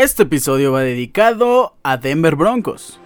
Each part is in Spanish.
Este episodio va dedicado a Denver Broncos.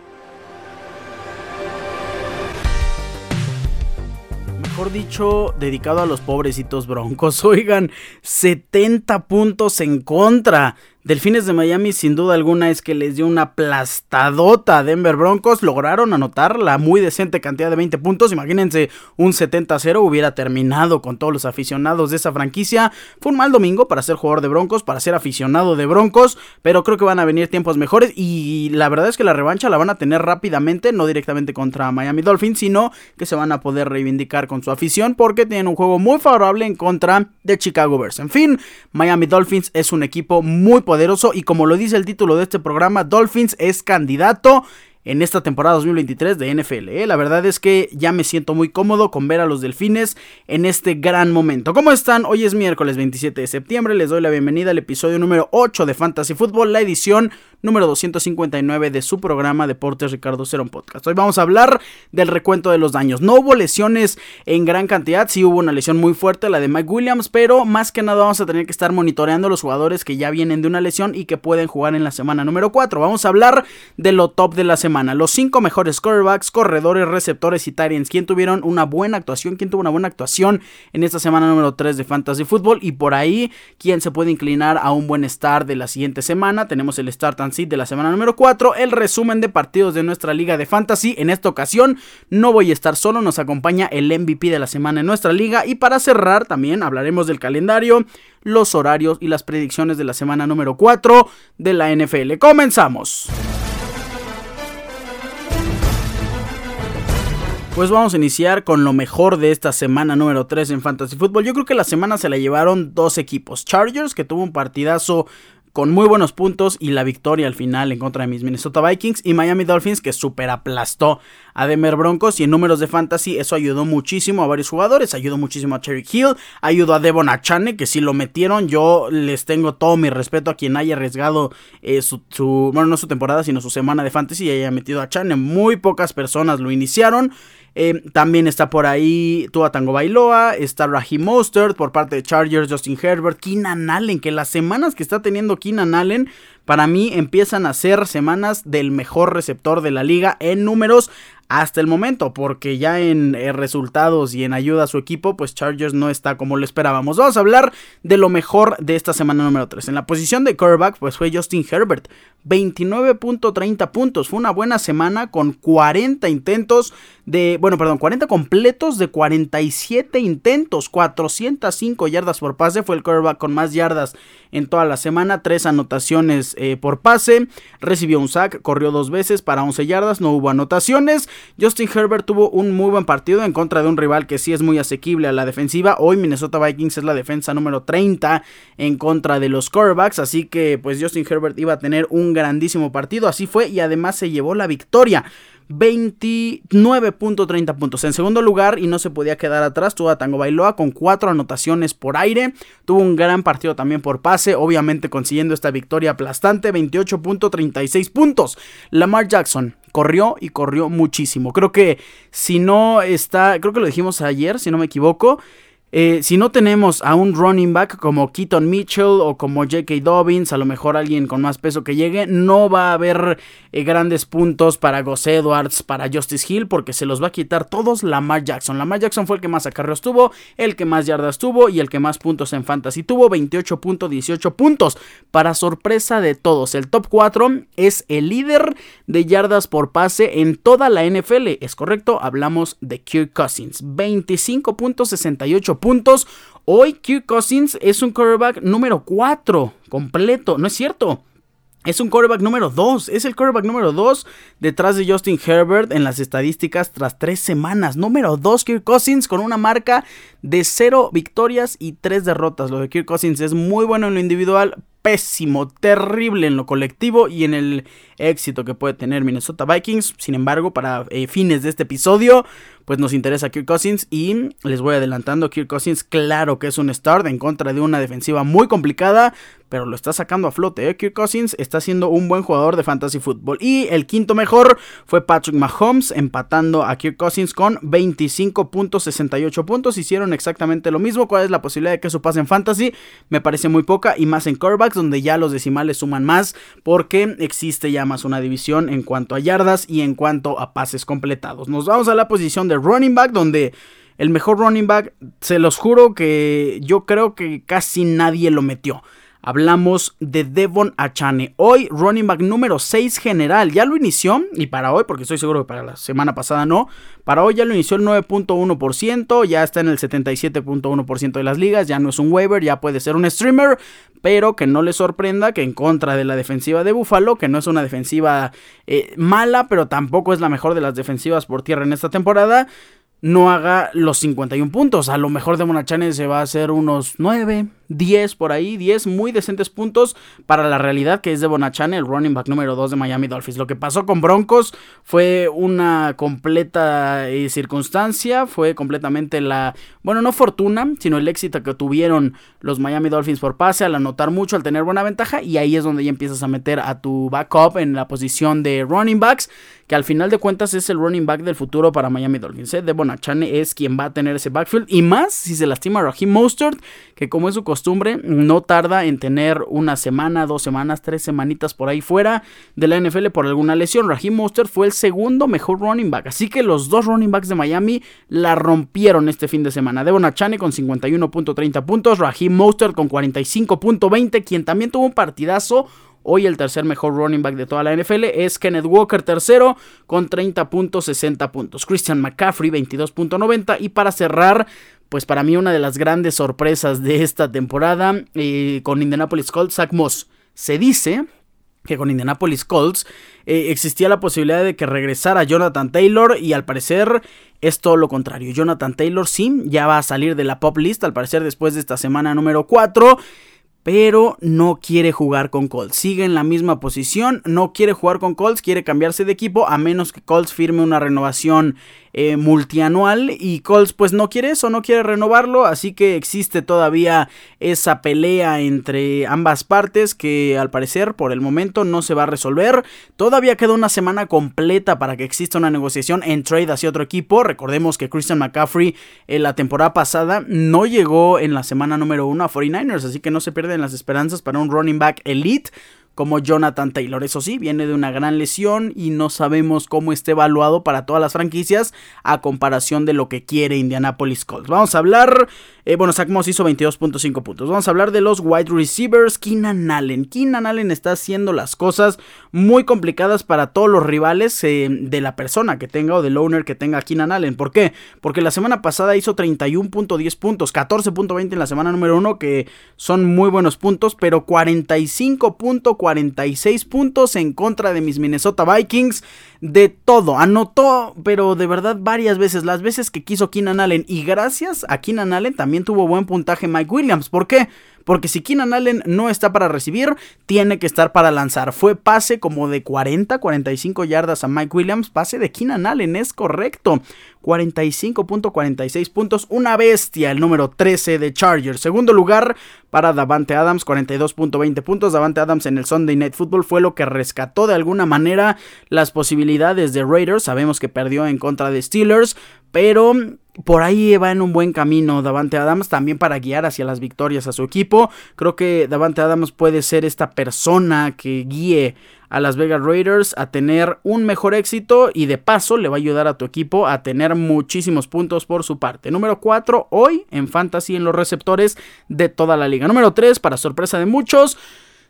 Mejor dicho, dedicado a los pobrecitos Broncos. Oigan, 70 puntos en contra Delfines de Miami sin duda alguna es que les dio una aplastadota a Denver Broncos. Lograron anotar la muy decente cantidad de 20 puntos. Imagínense un 70-0 hubiera terminado con todos los aficionados de esa franquicia. Fue un mal domingo para ser jugador de Broncos, para ser aficionado de Broncos. Pero creo que van a venir tiempos mejores. Y la verdad es que la revancha la van a tener rápidamente. No directamente contra Miami Dolphins, sino que se van a poder reivindicar con su afición. Porque tienen un juego muy favorable en contra de Chicago Bears. En fin, Miami Dolphins es un equipo muy poderoso y como lo dice el título de este programa, Dolphins es candidato en esta temporada 2023 de NFL. ¿eh? La verdad es que ya me siento muy cómodo con ver a los delfines en este gran momento. ¿Cómo están? Hoy es miércoles 27 de septiembre. Les doy la bienvenida al episodio número 8 de Fantasy Football, la edición número 259 de su programa Deportes Ricardo Cerón Podcast. Hoy vamos a hablar del recuento de los daños. No hubo lesiones en gran cantidad, sí hubo una lesión muy fuerte, la de Mike Williams, pero más que nada vamos a tener que estar monitoreando los jugadores que ya vienen de una lesión y que pueden jugar en la semana número 4. Vamos a hablar de lo top de la semana. Los 5 mejores quarterbacks, corredores, receptores y Tyrants. ¿Quién tuvieron una buena actuación? ¿Quién tuvo una buena actuación en esta semana número 3 de Fantasy Football? Y por ahí, ¿quién se puede inclinar a un buen start de la siguiente semana? Tenemos el start and de la semana número 4, el resumen de partidos de nuestra liga de fantasy. En esta ocasión no voy a estar solo, nos acompaña el MVP de la semana en nuestra liga y para cerrar también hablaremos del calendario, los horarios y las predicciones de la semana número 4 de la NFL. Comenzamos. Pues vamos a iniciar con lo mejor de esta semana número 3 en Fantasy Football. Yo creo que la semana se la llevaron dos equipos. Chargers, que tuvo un partidazo con muy buenos puntos y la victoria al final en contra de mis Minnesota Vikings y Miami Dolphins que super aplastó a Denver Broncos y en números de fantasy eso ayudó muchísimo a varios jugadores, ayudó muchísimo a Cherry Hill, ayudó a Devon Achane que si lo metieron yo les tengo todo mi respeto a quien haya arriesgado eh, su, bueno no su temporada sino su semana de fantasy y haya metido a Achane, muy pocas personas lo iniciaron eh, también está por ahí Tua Tango Bailoa, está Raheem Mostert por parte de Chargers, Justin Herbert, Keenan Allen, que las semanas que está teniendo Keenan Allen para mí empiezan a ser semanas del mejor receptor de la liga en números hasta el momento, porque ya en eh, resultados y en ayuda a su equipo, pues Chargers no está como lo esperábamos. Vamos a hablar de lo mejor de esta semana número 3. En la posición de quarterback, pues fue Justin Herbert, 29.30 puntos. Fue una buena semana con 40 intentos de, bueno, perdón, 40 completos de 47 intentos, 405 yardas por pase. Fue el quarterback con más yardas en toda la semana, 3 anotaciones eh, por pase, recibió un sack, corrió dos veces para 11 yardas, no hubo anotaciones. Justin Herbert tuvo un muy buen partido en contra de un rival que sí es muy asequible a la defensiva. Hoy Minnesota Vikings es la defensa número 30 en contra de los quarterbacks, así que pues Justin Herbert iba a tener un grandísimo partido, así fue y además se llevó la victoria. 29.30 puntos. En segundo lugar, y no se podía quedar atrás, tuvo a Tango Bailoa con 4 anotaciones por aire. Tuvo un gran partido también por pase, obviamente consiguiendo esta victoria aplastante, 28.36 puntos. Lamar Jackson corrió y corrió muchísimo. Creo que si no está, creo que lo dijimos ayer, si no me equivoco. Eh, si no tenemos a un running back como Keaton Mitchell o como J.K. Dobbins, a lo mejor alguien con más peso que llegue, no va a haber eh, grandes puntos para Gus Edwards, para Justice Hill, porque se los va a quitar todos Lamar Jackson. Lamar Jackson fue el que más acarreos tuvo, el que más yardas tuvo y el que más puntos en fantasy tuvo, 28.18 puntos. Para sorpresa de todos, el top 4 es el líder de yardas por pase en toda la NFL. Es correcto, hablamos de Kirk Cousins, 25.68 puntos. Hoy Kirk Cousins es un quarterback número 4 completo. No es cierto. Es un quarterback número 2. Es el quarterback número 2 detrás de Justin Herbert en las estadísticas tras 3 semanas. Número 2 Kirk Cousins con una marca de 0 victorias y 3 derrotas. Lo de Kirk Cousins es muy bueno en lo individual, pésimo, terrible en lo colectivo y en el éxito que puede tener Minnesota Vikings. Sin embargo, para eh, fines de este episodio, pues nos interesa Kirk Cousins y les voy adelantando, Kirk Cousins claro que es un start en contra de una defensiva muy complicada, pero lo está sacando a flote. ¿eh? Kirk Cousins está siendo un buen jugador de fantasy football. Y el quinto mejor fue Patrick Mahomes, empatando a Kirk Cousins con 25.68 puntos. Hicieron exactamente lo mismo. ¿Cuál es la posibilidad de que eso pase en fantasy? Me parece muy poca y más en quarterbacks backs, donde ya los decimales suman más, porque existe ya más una división en cuanto a yardas y en cuanto a pases completados. Nos vamos a la posición de running back, donde el mejor running back, se los juro que yo creo que casi nadie lo metió. Hablamos de Devon Achane. Hoy running back número 6 general. Ya lo inició. Y para hoy, porque estoy seguro que para la semana pasada no. Para hoy ya lo inició el 9.1%. Ya está en el 77.1% de las ligas. Ya no es un waiver. Ya puede ser un streamer. Pero que no le sorprenda que en contra de la defensiva de Buffalo. Que no es una defensiva eh, mala. Pero tampoco es la mejor de las defensivas por tierra en esta temporada no haga los 51 puntos. A lo mejor de Monachane se va a hacer unos 9, 10 por ahí, 10 muy decentes puntos para la realidad que es de Bonachane, el running back número 2 de Miami Dolphins. Lo que pasó con Broncos fue una completa eh, circunstancia, fue completamente la, bueno, no fortuna, sino el éxito que tuvieron los Miami Dolphins por pase al anotar mucho, al tener buena ventaja y ahí es donde ya empiezas a meter a tu backup en la posición de running backs, que al final de cuentas es el running back del futuro para Miami Dolphins. ¿eh? De Bonachane es quien va a tener ese backfield y más si se lastima Raheem Mostert, que como es su costumbre, no tarda en tener una semana, dos semanas, tres semanitas por ahí fuera de la NFL por alguna lesión. Raheem Mostert fue el segundo mejor running back, así que los dos running backs de Miami la rompieron este fin de semana. Devon Achane con 51.30 puntos, Raheem Mostert con 45.20, quien también tuvo un partidazo. Hoy el tercer mejor running back de toda la NFL es Kenneth Walker, tercero, con 30.60 puntos. Christian McCaffrey, 22.90. Y para cerrar, pues para mí una de las grandes sorpresas de esta temporada eh, con Indianapolis Colts, Zach Moss. Se dice que con Indianapolis Colts eh, existía la posibilidad de que regresara Jonathan Taylor y al parecer es todo lo contrario. Jonathan Taylor sí, ya va a salir de la pop list al parecer después de esta semana número 4 pero no quiere jugar con Colts. Sigue en la misma posición, no quiere jugar con Colts, quiere cambiarse de equipo a menos que Colts firme una renovación eh, multianual y Colts pues no quiere eso, no quiere renovarlo, así que existe todavía esa pelea entre ambas partes que al parecer por el momento no se va a resolver. Todavía queda una semana completa para que exista una negociación en trade hacia otro equipo. Recordemos que Christian McCaffrey en la temporada pasada no llegó en la semana número uno a 49ers, así que no se pierden las esperanzas para un running back elite como Jonathan Taylor. Eso sí, viene de una gran lesión y no sabemos cómo esté evaluado para todas las franquicias a comparación de lo que quiere Indianapolis Colts. Vamos a hablar, eh, bueno, Zach Moss hizo 22.5 puntos. Vamos a hablar de los wide receivers. Keenan Allen. Keenan Allen está haciendo las cosas muy complicadas para todos los rivales eh, de la persona que tenga o del owner que tenga Keenan Allen. ¿Por qué? Porque la semana pasada hizo 31.10 puntos, 14.20 en la semana número 1, que son muy buenos puntos, pero 45.40 46 puntos en contra de mis Minnesota Vikings. De todo, anotó, pero de verdad varias veces, las veces que quiso Keenan Allen. Y gracias a Keenan Allen también tuvo buen puntaje Mike Williams. ¿Por qué? Porque si Keenan Allen no está para recibir, tiene que estar para lanzar. Fue pase como de 40, 45 yardas a Mike Williams. Pase de Keenan Allen, es correcto. 45.46 puntos. Una bestia, el número 13 de Chargers. Segundo lugar para Davante Adams, 42.20 puntos. Davante Adams en el Sunday Night Football fue lo que rescató de alguna manera las posibilidades de Raiders. Sabemos que perdió en contra de Steelers, pero por ahí va en un buen camino Davante Adams también para guiar hacia las victorias a su equipo. Creo que Davante Adams puede ser esta persona que guíe a las Vegas Raiders a tener un mejor éxito y de paso le va a ayudar a tu equipo a tener muchísimos puntos por su parte. Número 4 hoy en Fantasy en los receptores de toda la liga. Número 3 para sorpresa de muchos.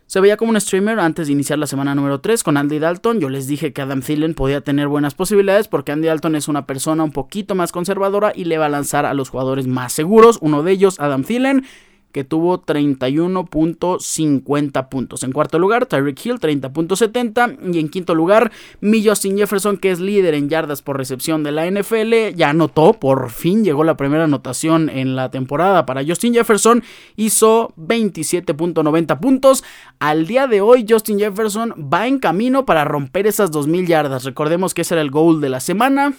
Se veía como un streamer antes de iniciar la semana número 3 con Andy Dalton. Yo les dije que Adam Thielen podía tener buenas posibilidades porque Andy Dalton es una persona un poquito más conservadora y le va a lanzar a los jugadores más seguros. Uno de ellos, Adam Thielen que tuvo 31.50 puntos. En cuarto lugar, Tyreek Hill, 30.70. Y en quinto lugar, mi Justin Jefferson, que es líder en yardas por recepción de la NFL. Ya anotó, por fin llegó la primera anotación en la temporada para Justin Jefferson. Hizo 27.90 puntos. Al día de hoy, Justin Jefferson va en camino para romper esas 2.000 yardas. Recordemos que ese era el goal de la semana.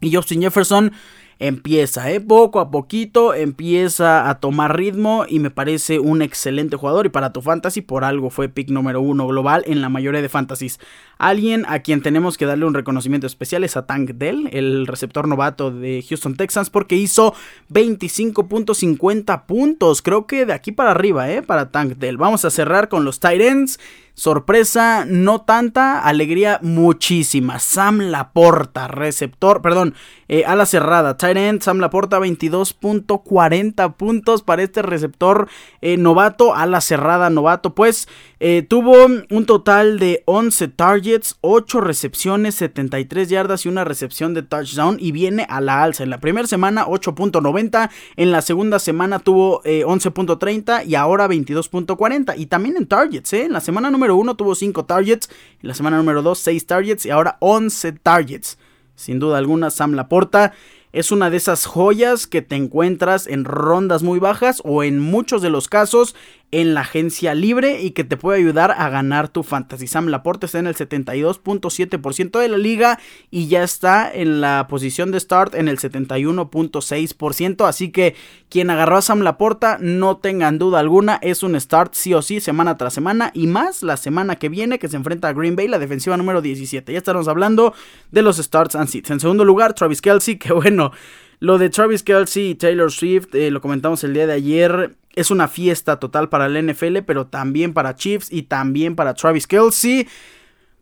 Y Justin Jefferson empieza, ¿eh? poco a poquito empieza a tomar ritmo y me parece un excelente jugador y para tu fantasy por algo fue pick número uno global en la mayoría de fantasies. Alguien a quien tenemos que darle un reconocimiento especial es a Tank Dell, el receptor novato de Houston Texans, porque hizo 25.50 puntos. Creo que de aquí para arriba, ¿eh? Para Tank Dell. Vamos a cerrar con los Titans. Sorpresa, no tanta, alegría muchísima. Sam Laporta, receptor, perdón, eh, a la cerrada. End, Sam Laporta, 22.40 puntos para este receptor eh, novato, a la cerrada novato. Pues eh, tuvo un total de 11 targets, 8 recepciones, 73 yardas y una recepción de touchdown y viene a la alza. En la primera semana 8.90, en la segunda semana tuvo 11.30 y ahora 22.40. Y también en targets, en la semana número 1 tuvo 5 targets, en la semana número 2 6 targets y ahora 11 targets. Sin duda alguna, Sam Laporta es una de esas joyas que te encuentras en rondas muy bajas o en muchos de los casos en la agencia libre y que te puede ayudar a ganar tu fantasy. Sam Laporte está en el 72.7% de la liga y ya está en la posición de start en el 71.6%. Así que quien agarró a Sam Laporta, no tengan duda alguna, es un start sí o sí semana tras semana y más la semana que viene que se enfrenta a Green Bay, la defensiva número 17. Ya estaremos hablando de los starts and seats. En segundo lugar, Travis Kelsey, que bueno. Lo de Travis Kelsey y Taylor Swift, eh, lo comentamos el día de ayer, es una fiesta total para el NFL, pero también para Chiefs y también para Travis Kelsey.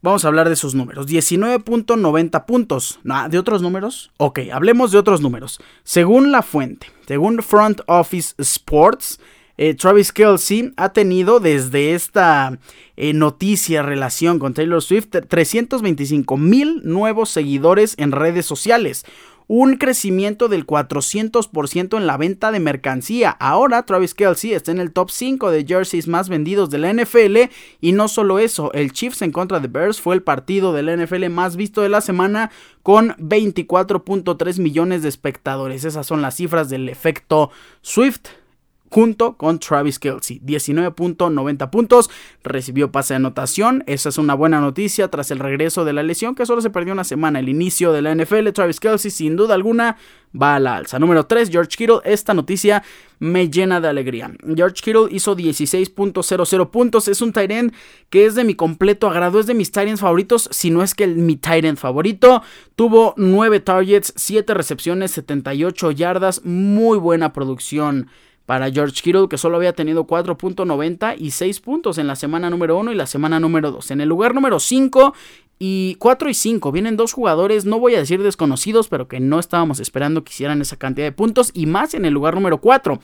Vamos a hablar de sus números. 19.90 puntos. ¿De otros números? Ok, hablemos de otros números. Según la fuente, según Front Office Sports, eh, Travis Kelsey ha tenido desde esta eh, noticia relación con Taylor Swift 325 mil nuevos seguidores en redes sociales un crecimiento del 400% en la venta de mercancía. Ahora Travis Kelsey está en el top 5 de jerseys más vendidos de la NFL y no solo eso, el Chiefs en contra de Bears fue el partido de la NFL más visto de la semana con 24.3 millones de espectadores. Esas son las cifras del efecto Swift junto con Travis Kelsey. 19.90 puntos, recibió pase de anotación. Esa es una buena noticia tras el regreso de la lesión que solo se perdió una semana. El inicio de la NFL, Travis Kelsey sin duda alguna va a la alza. Número 3, George Kittle. Esta noticia me llena de alegría. George Kittle hizo 16.00 puntos. Es un tight end que es de mi completo agrado. Es de mis tight ends favoritos, si no es que mi tight end favorito. Tuvo 9 targets, 7 recepciones, 78 yardas. Muy buena producción para George Kittle, que solo había tenido 4.90 y 6 puntos en la semana número 1 y la semana número 2. En el lugar número 5 y 4 y 5 vienen dos jugadores, no voy a decir desconocidos, pero que no estábamos esperando que hicieran esa cantidad de puntos y más en el lugar número 4.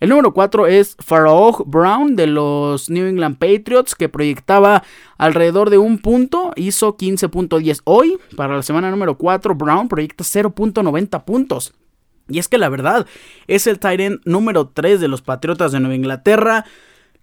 El número 4 es Pharaoh Brown de los New England Patriots que proyectaba alrededor de un punto, hizo 15.10. Hoy, para la semana número 4, Brown proyecta 0.90 puntos. Y es que la verdad, es el Tyrant número 3 de los Patriotas de Nueva Inglaterra.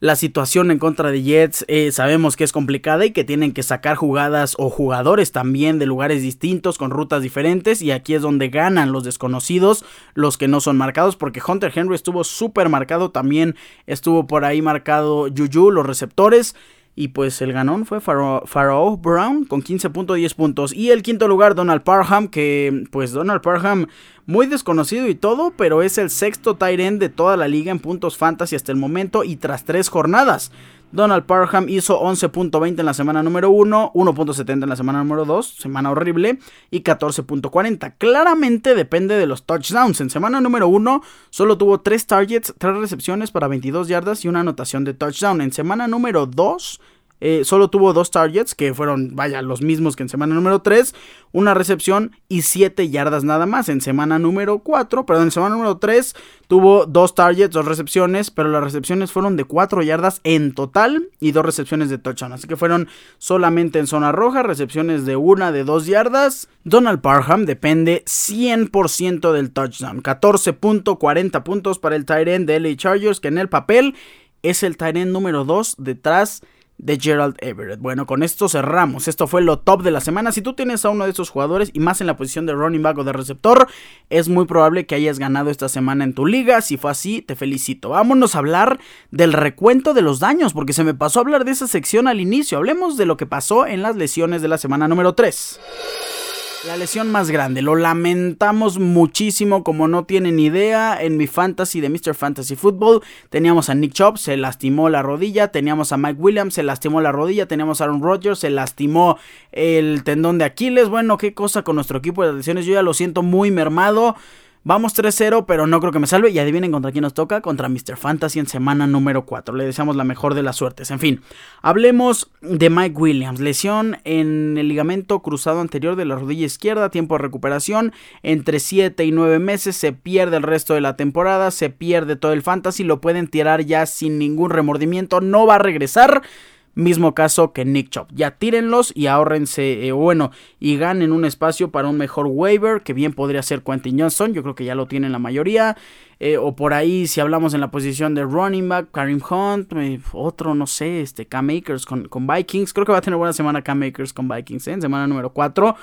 La situación en contra de Jets eh, sabemos que es complicada y que tienen que sacar jugadas o jugadores también de lugares distintos con rutas diferentes y aquí es donde ganan los desconocidos, los que no son marcados porque Hunter Henry estuvo súper marcado, también estuvo por ahí marcado Juju, los receptores. Y pues el ganón fue Pharaoh Brown con 15.10 puntos. Y el quinto lugar, Donald Parham, que pues Donald Parham muy desconocido y todo, pero es el sexto tight end de toda la liga en puntos fantasy hasta el momento y tras tres jornadas. Donald Parham hizo 11.20 en la semana número 1, 1.70 en la semana número 2, semana horrible, y 14.40. Claramente depende de los touchdowns. En semana número 1 solo tuvo 3 targets, 3 recepciones para 22 yardas y una anotación de touchdown. En semana número 2 eh, solo tuvo dos targets, que fueron, vaya, los mismos que en semana número 3, una recepción y 7 yardas nada más. En semana número 4, perdón, en semana número 3 tuvo dos targets, dos recepciones, pero las recepciones fueron de 4 yardas en total y dos recepciones de touchdown. Así que fueron solamente en zona roja, recepciones de una, de 2 yardas. Donald Parham depende 100% del touchdown. 14.40 puntos para el tight de LA Chargers, que en el papel es el tight número 2 detrás de de Gerald Everett. Bueno, con esto cerramos. Esto fue lo top de la semana. Si tú tienes a uno de esos jugadores y más en la posición de running back o de receptor, es muy probable que hayas ganado esta semana en tu liga. Si fue así, te felicito. Vámonos a hablar del recuento de los daños, porque se me pasó a hablar de esa sección al inicio. Hablemos de lo que pasó en las lesiones de la semana número 3. La lesión más grande, lo lamentamos muchísimo como no tienen idea. En mi fantasy de Mr. Fantasy Football teníamos a Nick Chubb, se lastimó la rodilla, teníamos a Mike Williams, se lastimó la rodilla, teníamos a Aaron Rodgers, se lastimó el tendón de Aquiles. Bueno, qué cosa con nuestro equipo de lesiones, yo ya lo siento muy mermado. Vamos 3-0, pero no creo que me salve. Y adivinen contra quién nos toca. Contra Mr. Fantasy en semana número 4. Le deseamos la mejor de las suertes. En fin, hablemos de Mike Williams. Lesión en el ligamento cruzado anterior de la rodilla izquierda. Tiempo de recuperación entre 7 y 9 meses. Se pierde el resto de la temporada. Se pierde todo el fantasy. Lo pueden tirar ya sin ningún remordimiento. No va a regresar. Mismo caso que Nick Chop. Ya tírenlos y ahorrense, eh, bueno, y ganen un espacio para un mejor waiver, que bien podría ser Quentin Johnson. Yo creo que ya lo tienen la mayoría. Eh, o por ahí, si hablamos en la posición de running back, Karim Hunt, eh, otro, no sé, este, Cam Akers con, con, Vikings. Creo que va a tener buena semana Cam Akers con Vikings, en semana número 4.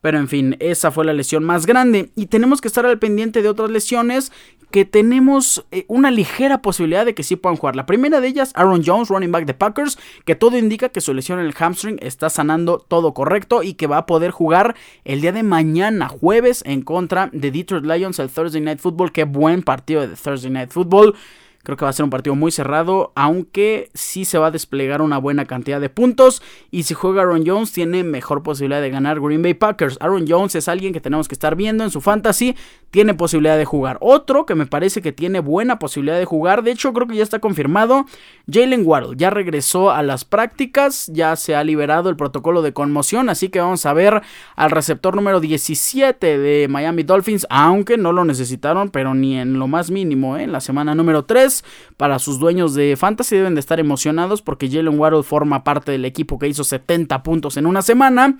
Pero en fin, esa fue la lesión más grande. Y tenemos que estar al pendiente de otras lesiones que tenemos eh, una ligera posibilidad de que sí puedan jugar. La primera de ellas, Aaron Jones, running back de Packers, que todo indica que su lesión en el hamstring está sanando todo correcto y que va a poder jugar el día de mañana, jueves, en contra de Detroit Lions, el Thursday Night Football. Qué buen partido de Thursday Night Football. Creo que va a ser un partido muy cerrado, aunque sí se va a desplegar una buena cantidad de puntos. Y si juega Aaron Jones, tiene mejor posibilidad de ganar Green Bay Packers. Aaron Jones es alguien que tenemos que estar viendo en su fantasy. Tiene posibilidad de jugar. Otro que me parece que tiene buena posibilidad de jugar. De hecho, creo que ya está confirmado. Jalen Waddle ya regresó a las prácticas. Ya se ha liberado el protocolo de conmoción. Así que vamos a ver al receptor número 17 de Miami Dolphins. Aunque no lo necesitaron, pero ni en lo más mínimo. ¿eh? En la semana número 3 para sus dueños de Fantasy deben de estar emocionados porque Jalen Waddle forma parte del equipo que hizo 70 puntos en una semana.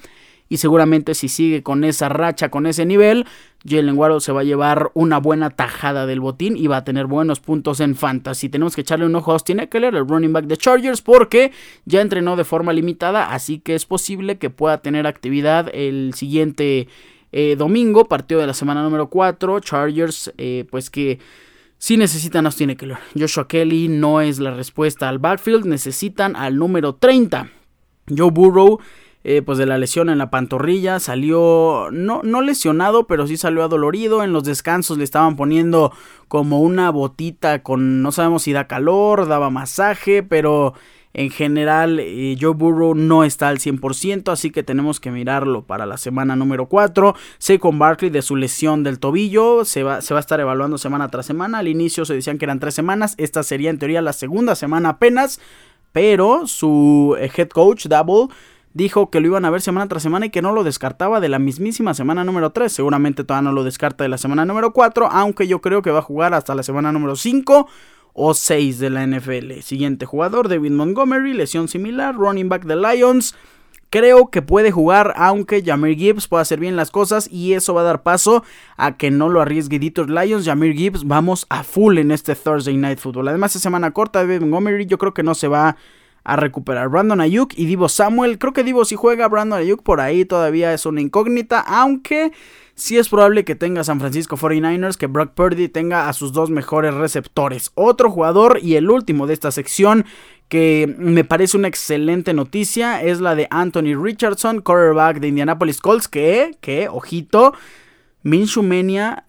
Y seguramente si sigue con esa racha, con ese nivel, Jalen Waddle se va a llevar una buena tajada del botín y va a tener buenos puntos en fantasy. Tenemos que echarle un ojo a Austin Eckler, el running back de Chargers, porque ya entrenó de forma limitada, así que es posible que pueda tener actividad el siguiente eh, domingo, partido de la semana número 4. Chargers, eh, pues que si necesitan a Austin Eckler. Joshua Kelly no es la respuesta al backfield. Necesitan al número 30. Joe Burrow, eh, pues de la lesión en la pantorrilla, salió no, no lesionado, pero sí salió adolorido. En los descansos le estaban poniendo como una botita con, no sabemos si da calor, daba masaje, pero en general, eh, Joe Burrow no está al 100%, así que tenemos que mirarlo para la semana número 4. con Barkley de su lesión del tobillo se va, se va a estar evaluando semana tras semana. Al inicio se decían que eran tres semanas, esta sería en teoría la segunda semana apenas, pero su eh, head coach, Double, dijo que lo iban a ver semana tras semana y que no lo descartaba de la mismísima semana número 3. Seguramente todavía no lo descarta de la semana número 4, aunque yo creo que va a jugar hasta la semana número 5 o 6 de la NFL. Siguiente jugador, David Montgomery, lesión similar, running back de Lions. Creo que puede jugar, aunque Jamir Gibbs pueda hacer bien las cosas y eso va a dar paso a que no lo arriesgue Detroit Lions. Jamir Gibbs, vamos a full en este Thursday Night Football. Además, es semana corta, David Montgomery, yo creo que no se va a recuperar. Brandon Ayuk y Divo Samuel, creo que Divo si juega, Brandon Ayuk por ahí todavía es una incógnita, aunque sí es probable que tenga San Francisco 49ers, que Brock Purdy tenga a sus dos mejores receptores. Otro jugador y el último de esta sección que me parece una excelente noticia es la de Anthony Richardson, quarterback de Indianapolis Colts, que, que, ojito, Minshew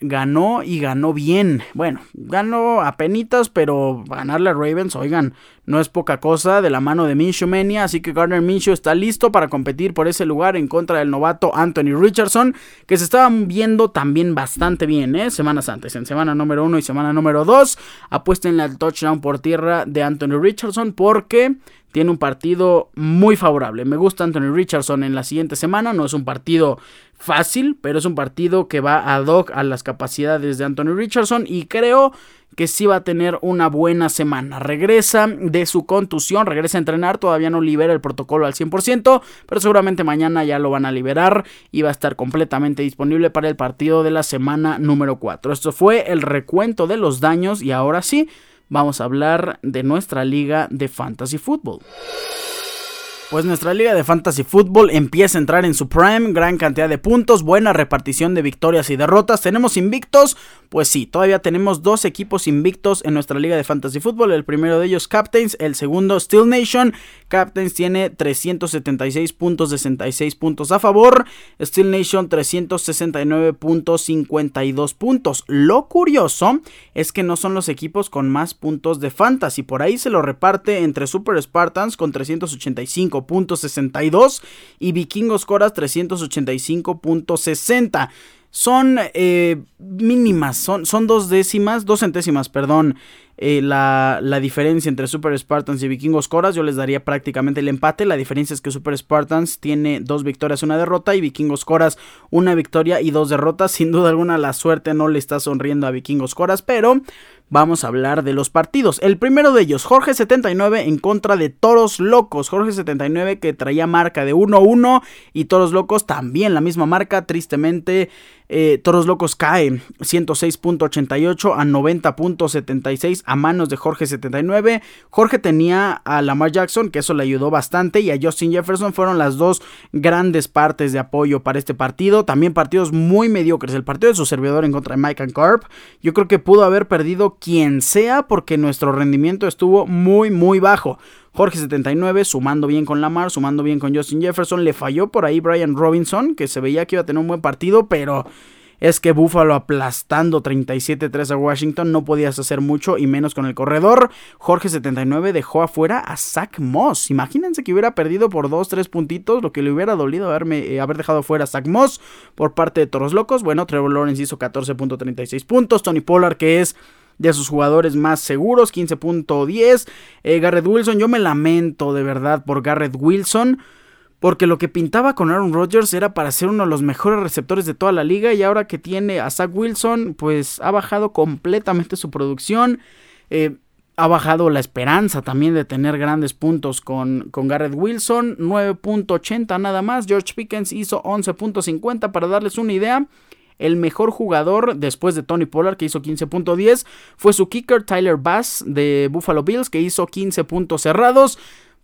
ganó y ganó bien. Bueno, ganó a penitas, pero ganarle a Ravens, oigan, no es poca cosa de la mano de Minshew Así que Gardner Minshew está listo para competir por ese lugar en contra del novato Anthony Richardson, que se estaban viendo también bastante bien, ¿eh? Semanas antes, en semana número 1 y semana número 2. Apuesten al touchdown por tierra de Anthony Richardson porque tiene un partido muy favorable. Me gusta Anthony Richardson en la siguiente semana. No es un partido fácil, pero es un partido que va ad hoc a las capacidades de Anthony Richardson y creo que sí va a tener una buena semana. Regresa de su contusión, regresa a entrenar, todavía no libera el protocolo al 100%, pero seguramente mañana ya lo van a liberar y va a estar completamente disponible para el partido de la semana número 4. Esto fue el recuento de los daños y ahora sí, vamos a hablar de nuestra liga de fantasy football. Pues nuestra liga de fantasy fútbol empieza a entrar en su prime, gran cantidad de puntos, buena repartición de victorias y derrotas. ¿Tenemos invictos? Pues sí, todavía tenemos dos equipos invictos en nuestra liga de fantasy fútbol. El primero de ellos Captains, el segundo Steel Nation. Captains tiene 376 puntos, 66 puntos a favor. Steel Nation 369.52 puntos. Lo curioso es que no son los equipos con más puntos de fantasy. Por ahí se lo reparte entre Super Spartans con 385 .62 y Vikingos Coras 385.60 son eh, mínimas, son, son, dos décimas, dos centésimas, perdón, eh, la, la, diferencia entre Super Spartans y Vikingos Coras. Yo les daría prácticamente el empate. La diferencia es que Super Spartans tiene dos victorias, una derrota, y Vikingos Coras una victoria y dos derrotas. Sin duda alguna, la suerte no le está sonriendo a Vikingos Coras, pero vamos a hablar de los partidos. El primero de ellos, Jorge 79 en contra de Toros Locos. Jorge 79 que traía marca de 1-1 y Toros Locos también la misma marca, tristemente. Eh, Toros Locos cae 106.88 a 90.76 a manos de Jorge 79. Jorge tenía a Lamar Jackson, que eso le ayudó bastante, y a Justin Jefferson fueron las dos grandes partes de apoyo para este partido. También partidos muy mediocres. El partido de su servidor en contra de Mike and Carp. Yo creo que pudo haber perdido quien sea porque nuestro rendimiento estuvo muy, muy bajo. Jorge 79 sumando bien con Lamar, sumando bien con Justin Jefferson. Le falló por ahí Brian Robinson, que se veía que iba a tener un buen partido, pero es que Buffalo aplastando 37-3 a Washington no podías hacer mucho y menos con el corredor. Jorge 79 dejó afuera a Zach Moss. Imagínense que hubiera perdido por 2-3 puntitos, lo que le hubiera dolido haberme, eh, haber dejado fuera a Zach Moss por parte de Toros Locos. Bueno, Trevor Lawrence hizo 14.36 puntos. Tony Pollard, que es de sus jugadores más seguros, 15.10. Eh, Garrett Wilson, yo me lamento de verdad por Garrett Wilson. Porque lo que pintaba con Aaron Rodgers era para ser uno de los mejores receptores de toda la liga. Y ahora que tiene a Zach Wilson, pues ha bajado completamente su producción. Eh, ha bajado la esperanza también de tener grandes puntos con, con Garrett Wilson. 9.80 nada más. George Pickens hizo 11.50 para darles una idea. El mejor jugador después de Tony Pollard, que hizo 15.10, fue su kicker Tyler Bass de Buffalo Bills, que hizo 15 puntos cerrados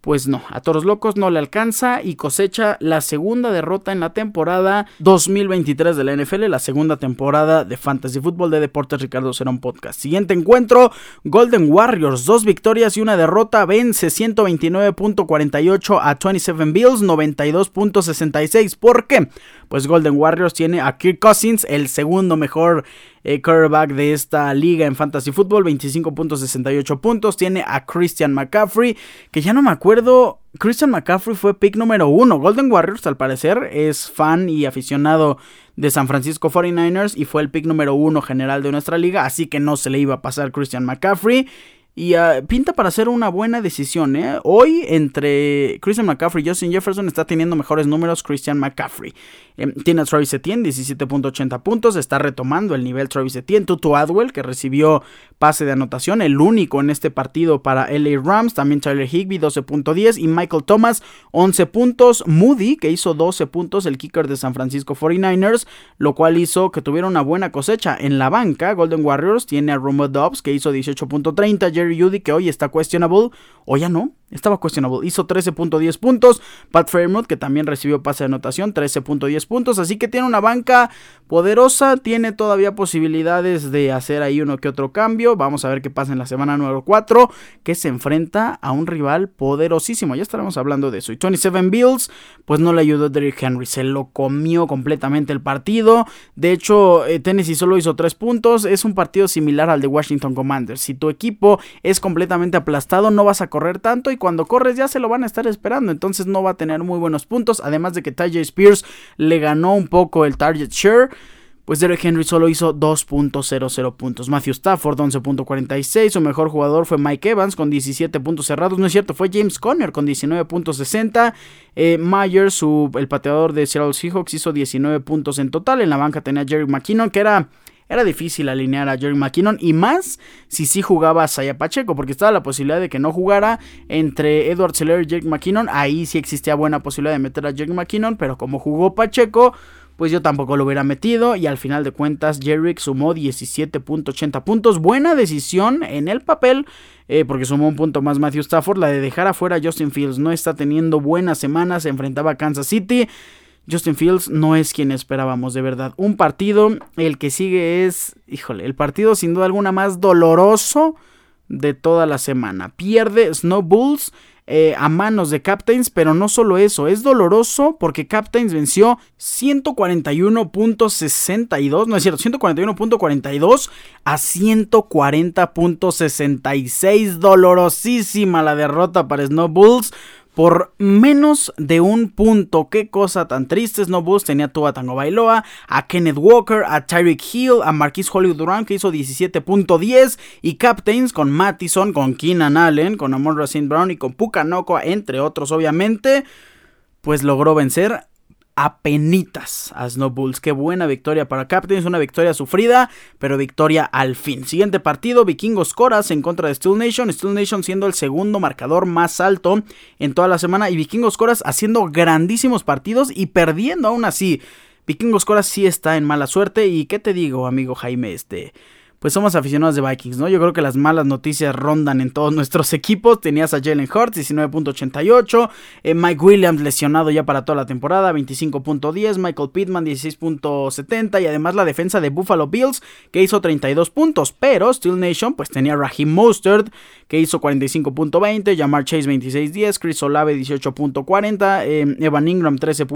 pues no, a Toros Locos no le alcanza y cosecha la segunda derrota en la temporada 2023 de la NFL, la segunda temporada de Fantasy Football de Deportes Ricardo Cerón Podcast. Siguiente encuentro, Golden Warriors, dos victorias y una derrota, vence 129.48 a 27 Bills, 92.66. ¿Por qué? Pues Golden Warriors tiene a Kirk Cousins, el segundo mejor eh, quarterback de esta liga en Fantasy Football, 25.68 puntos. Tiene a Christian McCaffrey, que ya no me acuerdo. Christian McCaffrey fue pick número uno. Golden Warriors, al parecer, es fan y aficionado de San Francisco 49ers y fue el pick número uno general de nuestra liga, así que no se le iba a pasar Christian McCaffrey. Y ah, pinta para hacer una buena decisión, ¿eh? Hoy, entre Christian McCaffrey y Justin Jefferson, está teniendo mejores números Christian McCaffrey. Em, tiene a Travis Etienne, 17.80 puntos. Está retomando el nivel Travis Etienne. Tutu Adwell, que recibió pase de anotación, el único en este partido para LA Rams. También Tyler Higby, 12.10. Y Michael Thomas, 11 puntos. Moody, que hizo 12 puntos, el kicker de San Francisco 49ers, lo cual hizo que tuviera una buena cosecha. En la banca, Golden Warriors tiene a Romo Dobbs, que hizo 18.30. Jerry Judy, que hoy está questionable, o ya no. Estaba cuestionable. Hizo 13.10 puntos. Pat Fairmouth, que también recibió pase de anotación, 13.10 puntos. Así que tiene una banca poderosa. Tiene todavía posibilidades de hacer ahí uno que otro cambio. Vamos a ver qué pasa en la semana número 4. Que se enfrenta a un rival poderosísimo. Ya estaremos hablando de eso. Y 27 Bills, pues no le ayudó Derrick Henry. Se lo comió completamente el partido. De hecho, eh, Tennessee solo hizo 3 puntos. Es un partido similar al de Washington Commanders. Si tu equipo es completamente aplastado, no vas a correr tanto cuando corres ya se lo van a estar esperando, entonces no va a tener muy buenos puntos, además de que Tajay Spears le ganó un poco el target share. Pues Derek Henry solo hizo 2.00 puntos. Matthew Stafford 11.46. Su mejor jugador fue Mike Evans con 17 puntos cerrados. No es cierto, fue James Conner con 19.60. Eh, Myers, el pateador de Seattle Seahawks, hizo 19 puntos en total. En la banca tenía Jerry McKinnon, que era era difícil alinear a Jerry McKinnon y más si sí jugaba a Pacheco, porque estaba la posibilidad de que no jugara entre Edward Seller y Jerry McKinnon. Ahí sí existía buena posibilidad de meter a Jerry McKinnon, pero como jugó Pacheco, pues yo tampoco lo hubiera metido. Y al final de cuentas, Jerick sumó 17.80 puntos. Buena decisión en el papel. Eh, porque sumó un punto más Matthew Stafford. La de dejar afuera a Justin Fields. No está teniendo buenas semanas. Se enfrentaba a Kansas City. Justin Fields no es quien esperábamos, de verdad. Un partido, el que sigue es, híjole, el partido sin duda alguna más doloroso de toda la semana. Pierde Snowballs eh, a manos de Captains, pero no solo eso, es doloroso porque Captains venció 141.62, no es cierto, 141.42 a 140.66. Dolorosísima la derrota para Snowballs por menos de un punto. Qué cosa tan triste. Snowballs tenía a Tango Bailoa, a Kenneth Walker, a Tyreek Hill, a Marquis Hollywood Durant que hizo 17.10 y Captains con Mattison, con Keenan Allen, con Amon Racine Brown y con Pucanoko, entre otros obviamente, pues logró vencer apenitas a Snowballs. Qué buena victoria para Captains, una victoria sufrida, pero victoria al fin. Siguiente partido, Vikingos Coras en contra de Steel Nation. Steel Nation siendo el segundo marcador más alto en toda la semana y Vikingos Coras haciendo grandísimos partidos y perdiendo aún así. Vikingos Coras sí está en mala suerte y qué te digo, amigo Jaime, este pues somos aficionados de Vikings, ¿no? Yo creo que las malas noticias rondan en todos nuestros equipos. Tenías a Jalen Hurts, 19.88. Eh, Mike Williams lesionado ya para toda la temporada, 25.10. Michael Pittman, 16.70. Y además la defensa de Buffalo Bills, que hizo 32 puntos. Pero Steel Nation, pues tenía a Raheem Mostert, que hizo 45.20. Jamar Chase, 26.10. Chris Olave, 18.40. Eh, Evan Ingram, 13.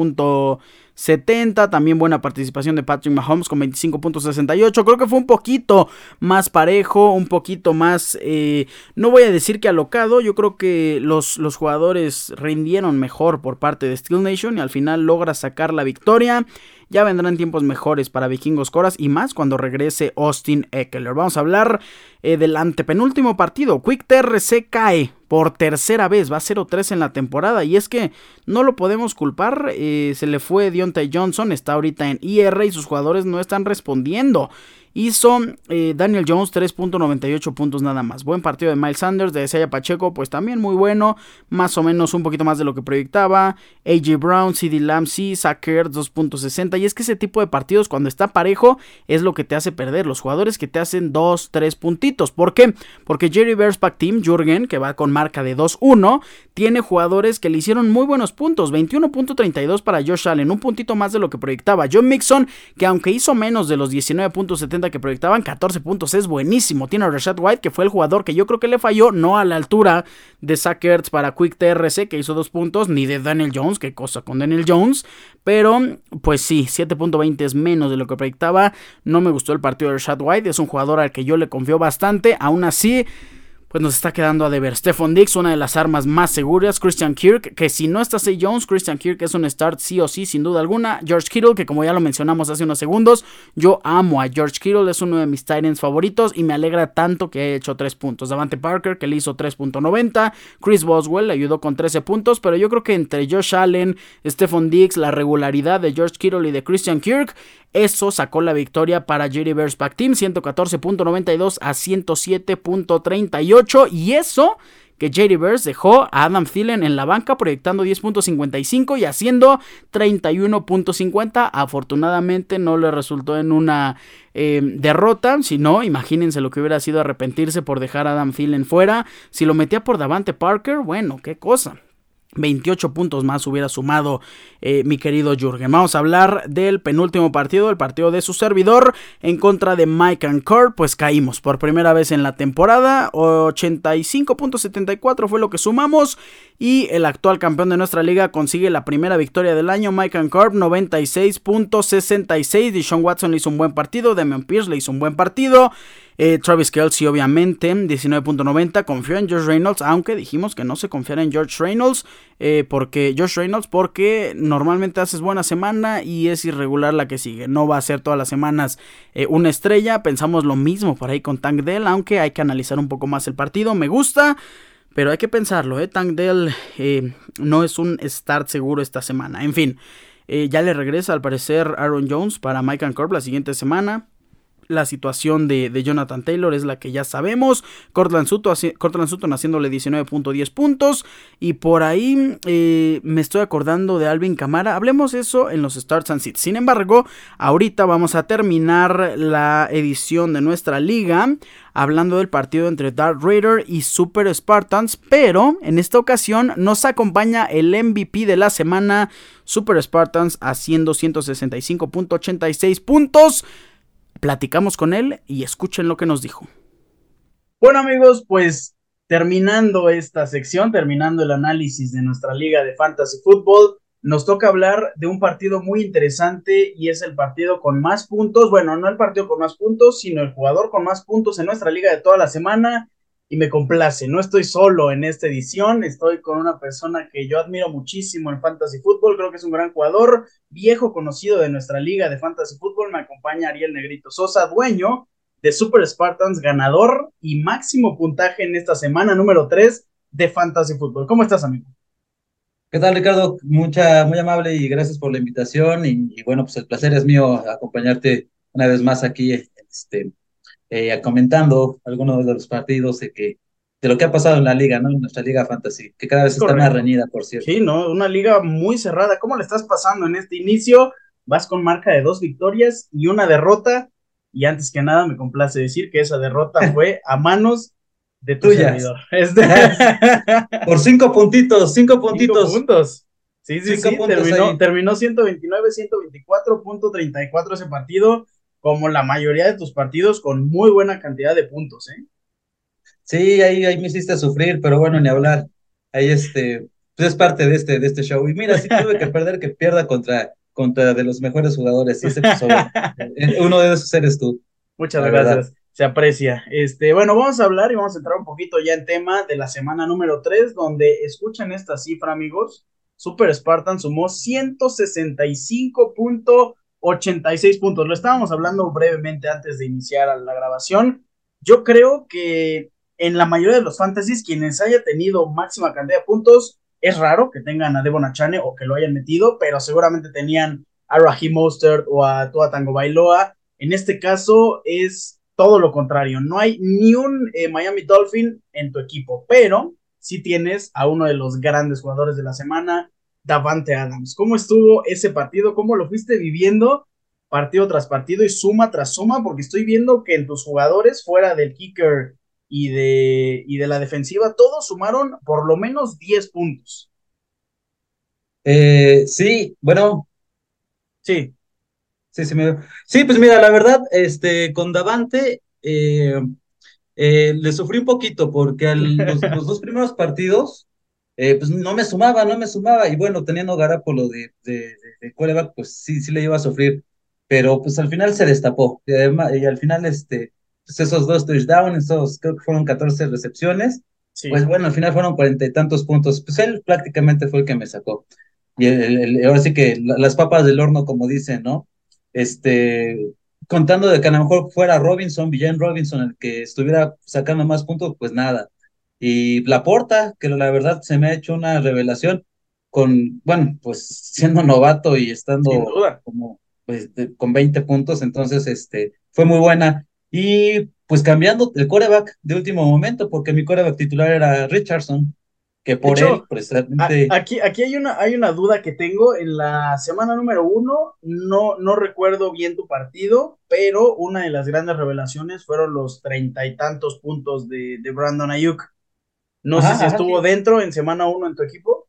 70. También buena participación de Patrick Mahomes con 25.68. Creo que fue un poquito más parejo, un poquito más, eh, no voy a decir que alocado. Yo creo que los, los jugadores rindieron mejor por parte de Steel Nation y al final logra sacar la victoria. Ya vendrán tiempos mejores para Vikingos Coras y más cuando regrese Austin Eckler. Vamos a hablar eh, del antepenúltimo partido. Quick TRC cae por tercera vez, va 0-3 en la temporada. Y es que no lo podemos culpar. Eh, se le fue Deontay Johnson, está ahorita en IR y sus jugadores no están respondiendo. Hizo eh, Daniel Jones 3.98 puntos nada más. Buen partido de Miles Sanders, de Isaiah Pacheco, pues también muy bueno. Más o menos un poquito más de lo que proyectaba. AJ Brown, CD Lamb, sí, 2.60. Y es que ese tipo de partidos, cuando está parejo, es lo que te hace perder. Los jugadores que te hacen 2, 3 puntitos. ¿Por qué? Porque Jerry Verspack Team, Jürgen, que va con marca de 2-1, tiene jugadores que le hicieron muy buenos puntos. 21.32 para Josh Allen, un puntito más de lo que proyectaba. John Mixon, que aunque hizo menos de los 19.70 que proyectaban 14 puntos. Es buenísimo. Tiene a Rashad White, que fue el jugador que yo creo que le falló, no a la altura de Zach para Quick TRC, que hizo dos puntos, ni de Daniel Jones, qué cosa con Daniel Jones. Pero, pues sí, 7.20 es menos de lo que proyectaba. No me gustó el partido de Rashad White. Es un jugador al que yo le confío bastante. Aún así pues nos está quedando a deber. Stephon Dix, una de las armas más seguras. Christian Kirk, que si no está Say Jones, Christian Kirk es un start sí o sí, sin duda alguna. George Kittle, que como ya lo mencionamos hace unos segundos, yo amo a George Kittle, es uno de mis Titans favoritos y me alegra tanto que haya hecho 3 puntos. Davante Parker, que le hizo 3.90. Chris Boswell le ayudó con 13 puntos, pero yo creo que entre Josh Allen, Stephon Dix, la regularidad de George Kittle y de Christian Kirk, eso sacó la victoria para Jerry Pack Team, 114.92 a 107.38. Y eso que Jerry Bears dejó a Adam Thielen en la banca proyectando 10.55 y haciendo 31.50. Afortunadamente no le resultó en una eh, derrota, si no, imagínense lo que hubiera sido arrepentirse por dejar a Adam Thielen fuera. Si lo metía por Davante Parker, bueno, qué cosa. 28 puntos más hubiera sumado eh, mi querido Jürgen. Vamos a hablar del penúltimo partido, el partido de su servidor en contra de Mike and. Pues caímos por primera vez en la temporada. 85.74 fue lo que sumamos. Y el actual campeón de nuestra liga consigue la primera victoria del año. Mike and Corp 96.66. Dishon Watson le hizo un buen partido. Demian Pierce le hizo un buen partido. Eh, Travis Kelsey, obviamente, 19.90. Confió en George Reynolds, aunque dijimos que no se confiara en George Reynolds. Eh, porque George Reynolds, porque normalmente haces buena semana y es irregular la que sigue. No va a ser todas las semanas eh, una estrella. Pensamos lo mismo por ahí con Tank Dell, aunque hay que analizar un poco más el partido. Me gusta. Pero hay que pensarlo, ¿eh? Tank Dell no es un start seguro esta semana. En fin, ya le regresa al parecer Aaron Jones para Mike and Corp la siguiente semana. La situación de, Jonathan Taylor es la que ya sabemos. Cortland Sutton, haciéndole 19.10 puntos. Y por ahí eh, me estoy acordando de Alvin Camara. Hablemos eso en los Starts and Sits. Sin embargo, ahorita vamos a terminar la edición de nuestra liga hablando del partido entre Dark Raider y Super Spartans, pero en esta ocasión nos acompaña el MVP de la semana, Super Spartans, haciendo 165.86 puntos. Platicamos con él y escuchen lo que nos dijo. Bueno amigos, pues terminando esta sección, terminando el análisis de nuestra liga de fantasy fútbol, nos toca hablar de un partido muy interesante y es el partido con más puntos, bueno, no el partido con más puntos, sino el jugador con más puntos en nuestra liga de toda la semana y me complace, no estoy solo en esta edición, estoy con una persona que yo admiro muchísimo en Fantasy Football, creo que es un gran jugador, viejo conocido de nuestra liga de Fantasy Football, me acompaña Ariel Negrito Sosa, dueño de Super Spartans, ganador y máximo puntaje en esta semana número 3 de Fantasy Football. ¿Cómo estás, amigo? ¿Qué tal, Ricardo? Mucha, muy amable y gracias por la invitación. Y, bueno, pues el placer es mío acompañarte una vez más aquí, este, eh, comentando algunos de los partidos de que de lo que ha pasado en la liga, ¿no? En nuestra liga fantasy, que cada vez está más reñida, por cierto. Sí, ¿no? Una liga muy cerrada. ¿Cómo le estás pasando en este inicio? Vas con marca de dos victorias y una derrota. Y antes que nada, me complace decir que esa derrota fue a manos de tu servidor. Este... Por cinco puntitos, cinco puntitos. Cinco puntos. Sí, sí, sí, terminó, terminó 129, 124.34 ese partido, como la mayoría de tus partidos, con muy buena cantidad de puntos, ¿eh? Sí, ahí, ahí me hiciste sufrir, pero bueno, ni hablar. Ahí este, pues es parte de este, de este show. Y mira, si tuve que perder, que pierda contra, contra de los mejores jugadores. ese uno de esos eres tú. Muchas gracias se aprecia. Este, bueno, vamos a hablar y vamos a entrar un poquito ya en tema de la semana número 3, donde escuchan esta cifra, amigos. Super Spartan sumó 165.86 puntos. Lo estábamos hablando brevemente antes de iniciar la grabación. Yo creo que en la mayoría de los fantasies, quienes haya tenido máxima cantidad de puntos, es raro que tengan a Devon Achane o que lo hayan metido, pero seguramente tenían a Raheem Mostert o a Tua Tango Bailoa. En este caso es todo lo contrario, no hay ni un eh, Miami Dolphin en tu equipo, pero sí tienes a uno de los grandes jugadores de la semana, Davante Adams. ¿Cómo estuvo ese partido? ¿Cómo lo fuiste viviendo partido tras partido y suma tras suma? Porque estoy viendo que en tus jugadores, fuera del kicker y de, y de la defensiva, todos sumaron por lo menos 10 puntos. Eh, sí, bueno. Sí. Sí, sí, sí, pues mira, la verdad, este, con Davante eh, eh, le sufrí un poquito porque los, dos primeros partidos, eh, pues no me sumaba, no me sumaba, y bueno, teniendo Garapolo de, de, de, pues sí, sí le iba a sufrir, pero pues al final se destapó, y, además, y al final, este, pues esos dos touchdowns, esos creo que fueron 14 recepciones, pues bueno, al final fueron cuarenta y tantos puntos, pues él prácticamente fue el que me sacó. Y el, ahora sí que las papas del horno, como dicen, ¿no? este, contando de que a lo mejor fuera Robinson, Villan Robinson, el que estuviera sacando más puntos, pues nada. Y Laporta, que la verdad se me ha hecho una revelación con, bueno, pues siendo novato y estando como pues, con 20 puntos, entonces este, fue muy buena. Y pues cambiando el coreback de último momento, porque mi coreback titular era Richardson, que por él precisamente... Aquí, aquí hay, una, hay una duda que tengo. En la semana número uno, no, no recuerdo bien tu partido, pero una de las grandes revelaciones fueron los treinta y tantos puntos de, de Brandon Ayuk. No sé si estuvo dentro en semana uno en tu equipo.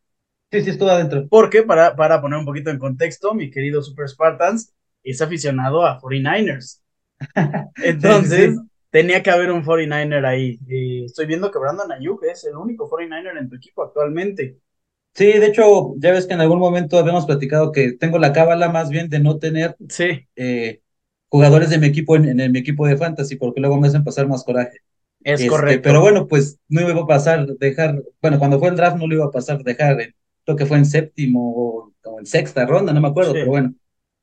Sí, sí estuvo adentro. Porque, para, para poner un poquito en contexto, mi querido Super Spartans es aficionado a 49ers. Entonces, tenía que haber un 49er ahí. estoy viendo que Brandon Ayuk es el único 49er en tu equipo actualmente. Sí, de hecho, ya ves que en algún momento habíamos platicado que tengo la cábala más bien de no tener sí. Eh, jugadores de mi equipo en, mi equipo de fantasy, porque luego me hacen pasar más coraje. Es este, correcto. Pero bueno, pues no iba a pasar dejar, bueno, cuando fue el draft no lo iba a pasar dejar, creo que fue en séptimo o, en sexta ronda, no me acuerdo, pero bueno.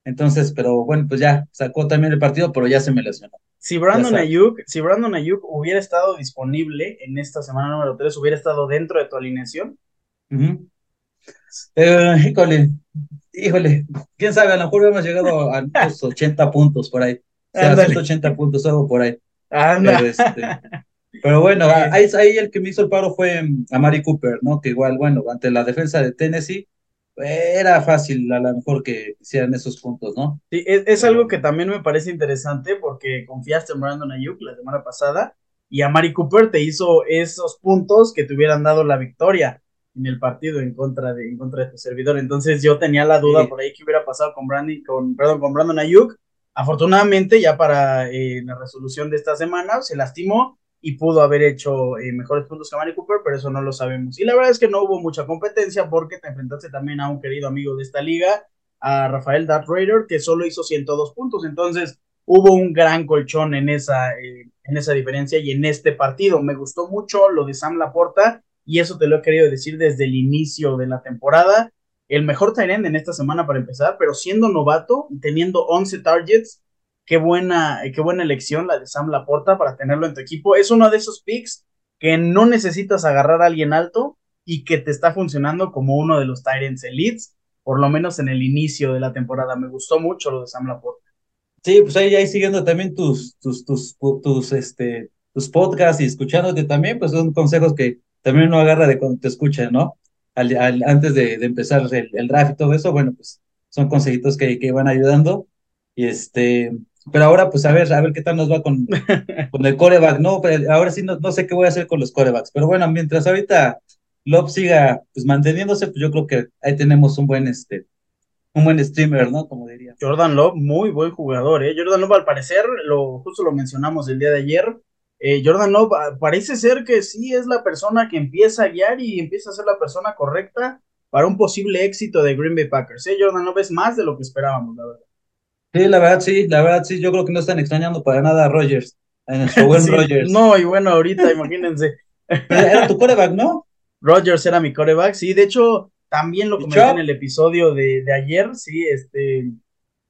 Entonces, pero bueno, pues ya sacó también el partido, pero ya se me lesionó. Si Brandon Ayuk, si Brandon Ayuk hubiera estado disponible en esta semana número 3, hubiera estado dentro de tu alineación. Eh, híjole, híjole, quién sabe, a lo mejor hemos llegado a los 80 puntos por ahí. O sea, 180 puntos, algo por ahí. Pero, este, pero bueno, ahí, ahí el que me hizo el paro fue mm, a Mari Cooper, ¿no? Que igual, bueno, ante la defensa de Tennessee, era fácil a lo mejor que hicieran esos puntos, ¿no? Sí, es, algo que también me parece interesante porque confiaste en Brandon Ayuk la semana pasada y a Mari Cooper te hizo esos puntos que te hubieran dado la victoria en el partido en contra de, en contra de tu servidor. Entonces yo tenía la duda por ahí que hubiera pasado con Brandon, con, perdón, con Brandon Ayuk. Afortunadamente, ya para eh, la resolución de esta semana, se lastimó y pudo haber hecho eh, mejores puntos que Mari Cooper, pero eso no lo sabemos. Y la verdad es que no hubo mucha competencia porque te enfrentaste también a un querido amigo de esta liga, a Rafael Dart Raider, que solo hizo 102 puntos. Entonces hubo un gran colchón en esa, eh, en esa diferencia y en este partido. Me gustó mucho lo de Sam Laporta y eso te lo he querido decir desde el inicio de la temporada. El mejor tight en esta semana para empezar, pero siendo novato, teniendo 11 targets, qué buena, qué buena elección la de Sam Laporta para tenerlo en tu equipo. Es uno de esos picks que no necesitas agarrar a alguien alto y que te está funcionando como uno de los Tyrants Elites, por lo menos en el inicio de la temporada. Me gustó mucho lo de Sam Laporta. Sí, pues ahí, ahí siguiendo también tus, tus, tus, este, tus podcasts y escuchándote también, pues son consejos que también uno agarra de cuando te escucha, ¿no? Antes de, de empezar el, el, draft y todo eso, bueno, pues son consejitos que, que van ayudando. Y este, pero ahora, pues a ver, a ver qué tal nos va con, con el coreback, ¿no? ahora sí no, no, sé qué voy a hacer con los corebacks, pero bueno, mientras ahorita Love siga pues manteniéndose, pues yo creo que ahí tenemos un buen este, un buen streamer, ¿no? Como diría. Jordan Love, muy buen jugador, ¿eh? Jordan Love, al parecer, lo, justo lo mencionamos el día de ayer, eh, Jordan Love ah, parece ser que sí es la persona que empieza a guiar y empieza a ser la persona correcta para un posible éxito de Green Bay Packers. ¿eh? Jordan Love es más de lo que esperábamos, la verdad. Sí, la verdad sí, la verdad sí, yo creo que no están extrañando para nada a Rogers, a nuestro buen Rogers. No, y bueno, ahorita imagínense. Era tu coreback, ¿no? Rogers era mi coreback, sí, de hecho, también lo comenté en el episodio de, de ayer, sí, este,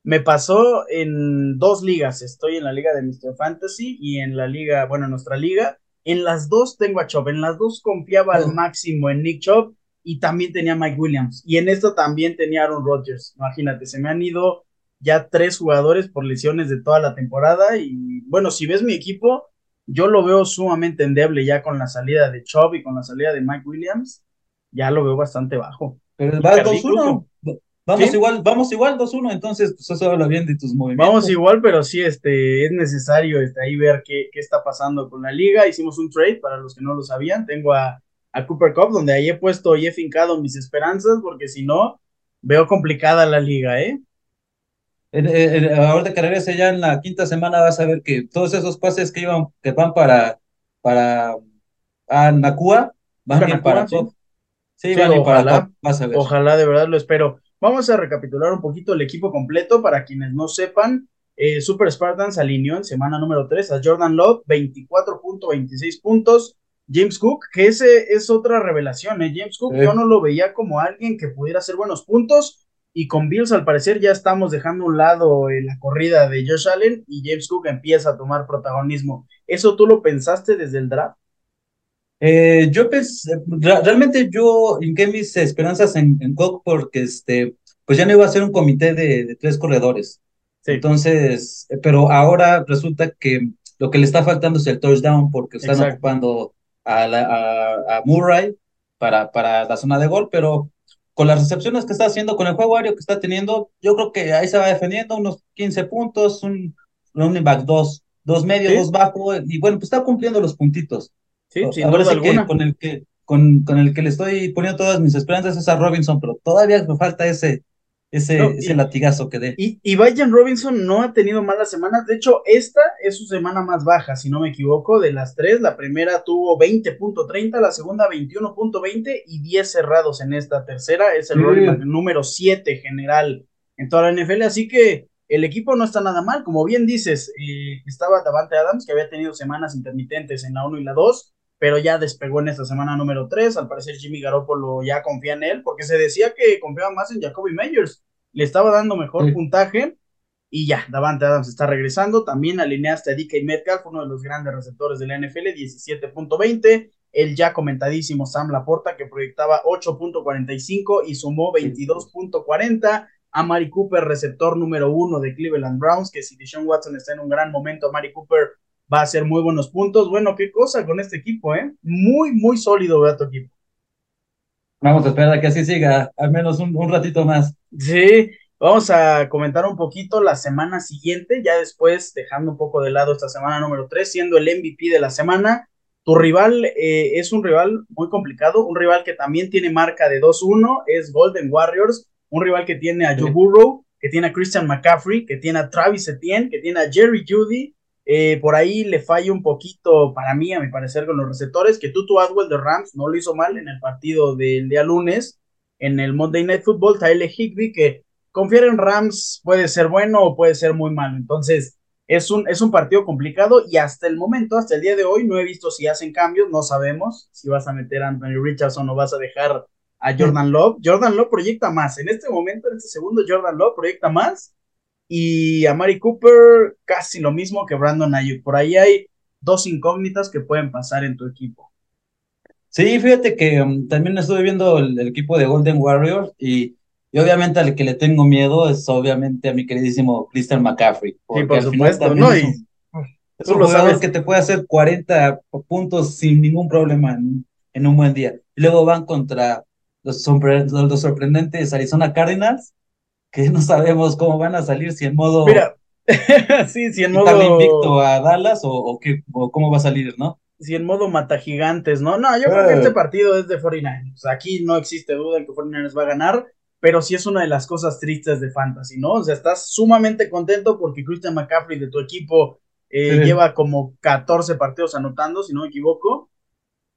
me pasó en dos ligas, estoy en la liga de Mr. Fantasy y en la liga, bueno, en nuestra liga, en las dos tengo a Chop, en las dos confiaba al oh. máximo en Nick Chop y también tenía Mike Williams, y en esto también tenía Aaron Rodgers, imagínate, se me han ido ya tres jugadores por lesiones de toda la temporada. Y bueno, si ves mi equipo, yo lo veo sumamente endeble ya con la salida de Chubb y con la salida de Mike Williams. Ya lo veo bastante bajo. Pero va 2-1. Vamos igual, vamos igual 2-1, entonces pues eso habla bien de tus movimientos. Vamos igual, pero sí este, es necesario este, ahí ver qué, qué está pasando con la liga. Hicimos un trade para los que no lo sabían. Tengo a, a Cooper Cup, donde ahí he puesto y he fincado mis esperanzas, porque si no, veo complicada la liga, ¿eh? Ahorita que regrese ya en la quinta semana vas a ver que todos esos pases que iban, que van para, para a Nakua, van bien para sí. Sí, van ojalá, para Ojalá, de verdad lo espero. Vamos a recapitular un poquito el equipo completo para quienes no sepan. Eh, Super Spartans alineó en semana número 3 a Jordan Love, 24.26 puntos. James Cook, que ese es otra revelación, ¿eh? James Cook, yo no lo veía como alguien que pudiera hacer buenos puntos y con Bills al parecer ya estamos dejando a un lado en la corrida de Josh Allen y James Cook empieza a tomar protagonismo. ¿Eso tú lo pensaste desde el draft? Eh, yo pensé, realmente yo hinqué mis esperanzas en, en, Cook porque este, pues ya no iba a ser un comité de, tres corredores. Entonces, eh, pero ahora resulta que lo que le está faltando es el touchdown porque están ocupando a, a, Murray para, para la zona de gol, pero con las recepciones que está haciendo, con el juego aéreo que está teniendo, yo creo que ahí se va defendiendo unos 15 puntos, un running back dos, dos medios, dos bajo, y bueno, pues está cumpliendo los puntitos. Sí, sin duda alguna. con el que con, con el que le estoy poniendo todas mis esperanzas es a Robinson, pero todavía me falta ese, ese, ese latigazo que dé. Y, y Robinson no ha tenido malas semanas. De hecho, esta es su semana más baja, si no me equivoco, de las tres. La primera tuvo 20.30, la segunda 21.20 y 10 cerrados en esta tercera. Es el número 7 general en toda la NFL. Así que el equipo no está nada mal. Como bien dices, eh, estaba Davante Adams, que había tenido semanas intermitentes en la 1 y la 2 pero ya despegó en esta semana número 3. Al parecer Jimmy Garoppolo ya confía en él, porque se decía que confiaba más en Jacoby Meyers. Le estaba dando mejor puntaje y ya, Davante Adams está regresando. También alineaste a DK Metcalf, uno de los grandes receptores de la NFL, 17.20. El ya comentadísimo Sam Laporta, que proyectaba 8.45 y sumó 22.40. a Mari Cooper, receptor número uno de Cleveland Browns, que si Deshaun Watson está en un gran momento, Mari Cooper va a hacer muy buenos puntos. Bueno, qué cosa con este equipo, ¿eh? Muy, muy sólido, vea tu equipo. Vamos a esperar a que así siga, al menos un, un ratito más. Sí, vamos a comentar un poquito la semana siguiente, ya después dejando un poco de lado esta semana número 3, siendo el MVP de la semana. Tu rival eh, es un rival muy complicado, un rival que también tiene marca de 2-1, es Golden Warriors, un rival que tiene a Joe Burrow, que tiene a Christian McCaffrey, que tiene a Travis Etienne, que tiene a Jerry Judy, eh, por ahí le falla un poquito, para mí, a mi parecer, con los receptores, que Tutu Adwell de Rams no lo hizo mal en el partido del día lunes, en el Monday Night Football, Tyler Higby, que confiar en Rams puede ser bueno o puede ser muy malo. Entonces, es un, es un partido complicado y hasta el momento, hasta el día de hoy, no he visto si hacen cambios, no sabemos si vas a meter a Anthony Richardson o vas a dejar a Jordan Love. Jordan Love proyecta más. En este momento, en este segundo, Jordan Love proyecta más y a Mari Cooper casi lo mismo que Brandon Ayuk. Por ahí hay dos incógnitas que pueden pasar en tu equipo. Sí, fíjate que um, también estuve viendo el, equipo de Golden Warriors y, obviamente al que le tengo miedo es obviamente a mi queridísimo Christian McCaffrey. Sí, por supuesto, ¿no? Es un, es un jugador que te puede hacer 40 puntos sin ningún problema en, un buen día. Y luego van contra los, los sorprendentes Arizona Cardinals que no sabemos cómo van a salir, si en modo... Mira, sí, si en modo... invicto a Dallas o, qué, cómo va a salir, ¿no? Si en modo mata gigantes, ¿no? No, yo creo que este partido es de 49ers. Aquí no existe duda en que 49ers va a ganar, pero sí es una de las cosas tristes de Fantasy, ¿no? O sea, estás sumamente contento porque Christian McCaffrey de tu equipo eh, lleva como 14 partidos anotando, si no me equivoco.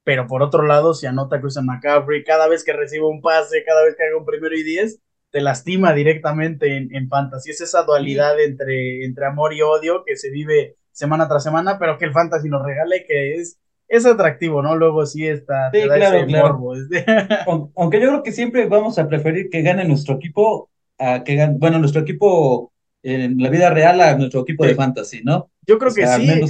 Pero por otro lado, si anota Christian McCaffrey, cada vez que recibe un pase, cada vez que haga un primero y 10, te lastima directamente en, en fantasy. Es esa dualidad entre, entre amor y odio que se vive semana tras semana, pero que el fantasy nos regala y que es, es atractivo, ¿no? Luego sí está. Sí, claro, claro. Aunque yo creo que siempre vamos a preferir que gane nuestro equipo a que gane, bueno, nuestro equipo en la vida real a nuestro equipo de fantasy, ¿no? Yo creo que sí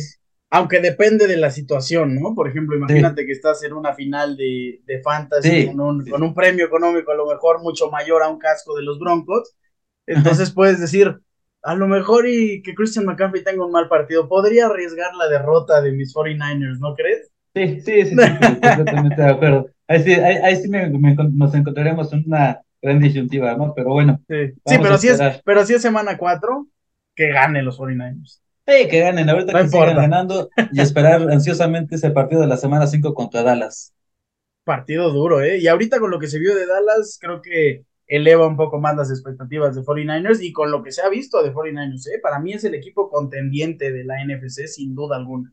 aunque depende de la situación, ¿no? Por ejemplo, imagínate que estás en una final de, de fantasy con, un, con, un, premio económico a lo mejor mucho mayor a un casco de los Broncos. Entonces puedes decir, a lo mejor y que Christian McCaffrey tenga un mal partido, podría arriesgar la derrota de mis 49ers, ¿no crees? Sí, sí, sí, completamente de acuerdo. Ahí sí, ahí, sí nos encontraremos en una gran disyuntiva, ¿no? Pero bueno. Sí, sí pero, si es, pero si es semana 4, que gane los 49ers. Sí, que ganen, ahorita que sigan ganando y esperar ansiosamente ese partido de la semana 5 contra Dallas. Partido duro, ¿eh? Y ahorita con lo que se vio de Dallas, creo que eleva un poco más las expectativas de 49ers y con lo que se ha visto de 49ers, ¿eh? Para mí es el equipo contendiente de la NFC, sin duda alguna.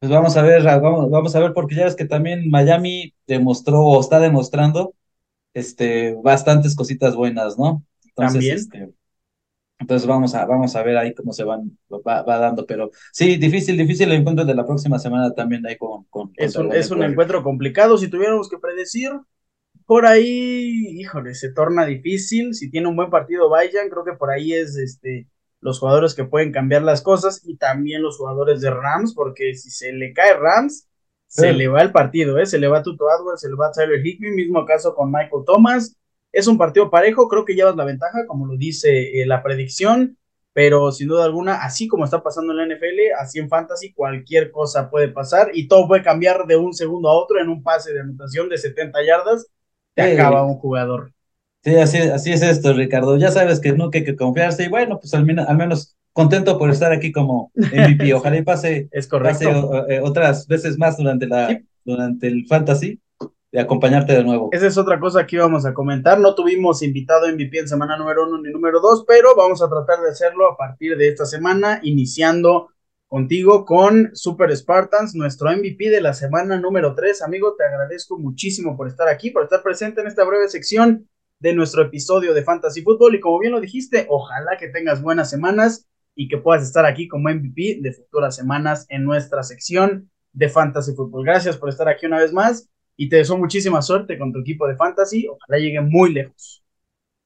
Pues vamos a ver, vamos, vamos a ver, porque ya ves que también Miami demostró o está demostrando este, bastantes cositas buenas, ¿no? también. Este, entonces vamos a, vamos a ver ahí cómo se van, va, dando, pero sí, difícil, difícil el encuentro de la próxima semana también ahí con... con es un, es un encuentro complicado, si tuviéramos que predecir, por ahí, híjole, se torna difícil, si tiene un buen partido vayan, creo que por ahí es este los jugadores que pueden cambiar las cosas y también los jugadores de Rams, porque si se le cae Rams, se le va el partido, ¿eh? se le va Tuto Adwell, se le va Tyler Higbee, mismo caso con Michael Thomas, es un partido parejo, creo que llevas la ventaja, como lo dice eh, la predicción, pero sin duda alguna, así como está pasando en la NFL, así en Fantasy, cualquier cosa puede pasar y todo puede cambiar de un segundo a otro en un pase de anotación de 70 yardas, te acaba un jugador. Sí, así, así es esto, Ricardo. Ya sabes que nunca hay que confiarse y bueno, pues al, al menos contento por estar aquí como MVP. Ojalá y pase, es correcto. Eh, otras veces más durante, la, durante el Fantasy de acompañarte de nuevo. Esa es otra cosa que íbamos a comentar. No tuvimos invitado MVP en semana número uno ni número dos, pero vamos a tratar de hacerlo a partir de esta semana, iniciando contigo con Super Spartans, nuestro MVP de la semana número tres. Amigo, te agradezco muchísimo por estar aquí, por estar presente en esta breve sección de nuestro episodio de Fantasy Football. Y como bien lo dijiste, ojalá que tengas buenas semanas y que puedas estar aquí como MVP de futuras semanas en nuestra sección de Fantasy Football. Gracias por estar aquí una vez más y te deseo muchísima suerte con tu equipo de fantasy. Ojalá llegue muy lejos.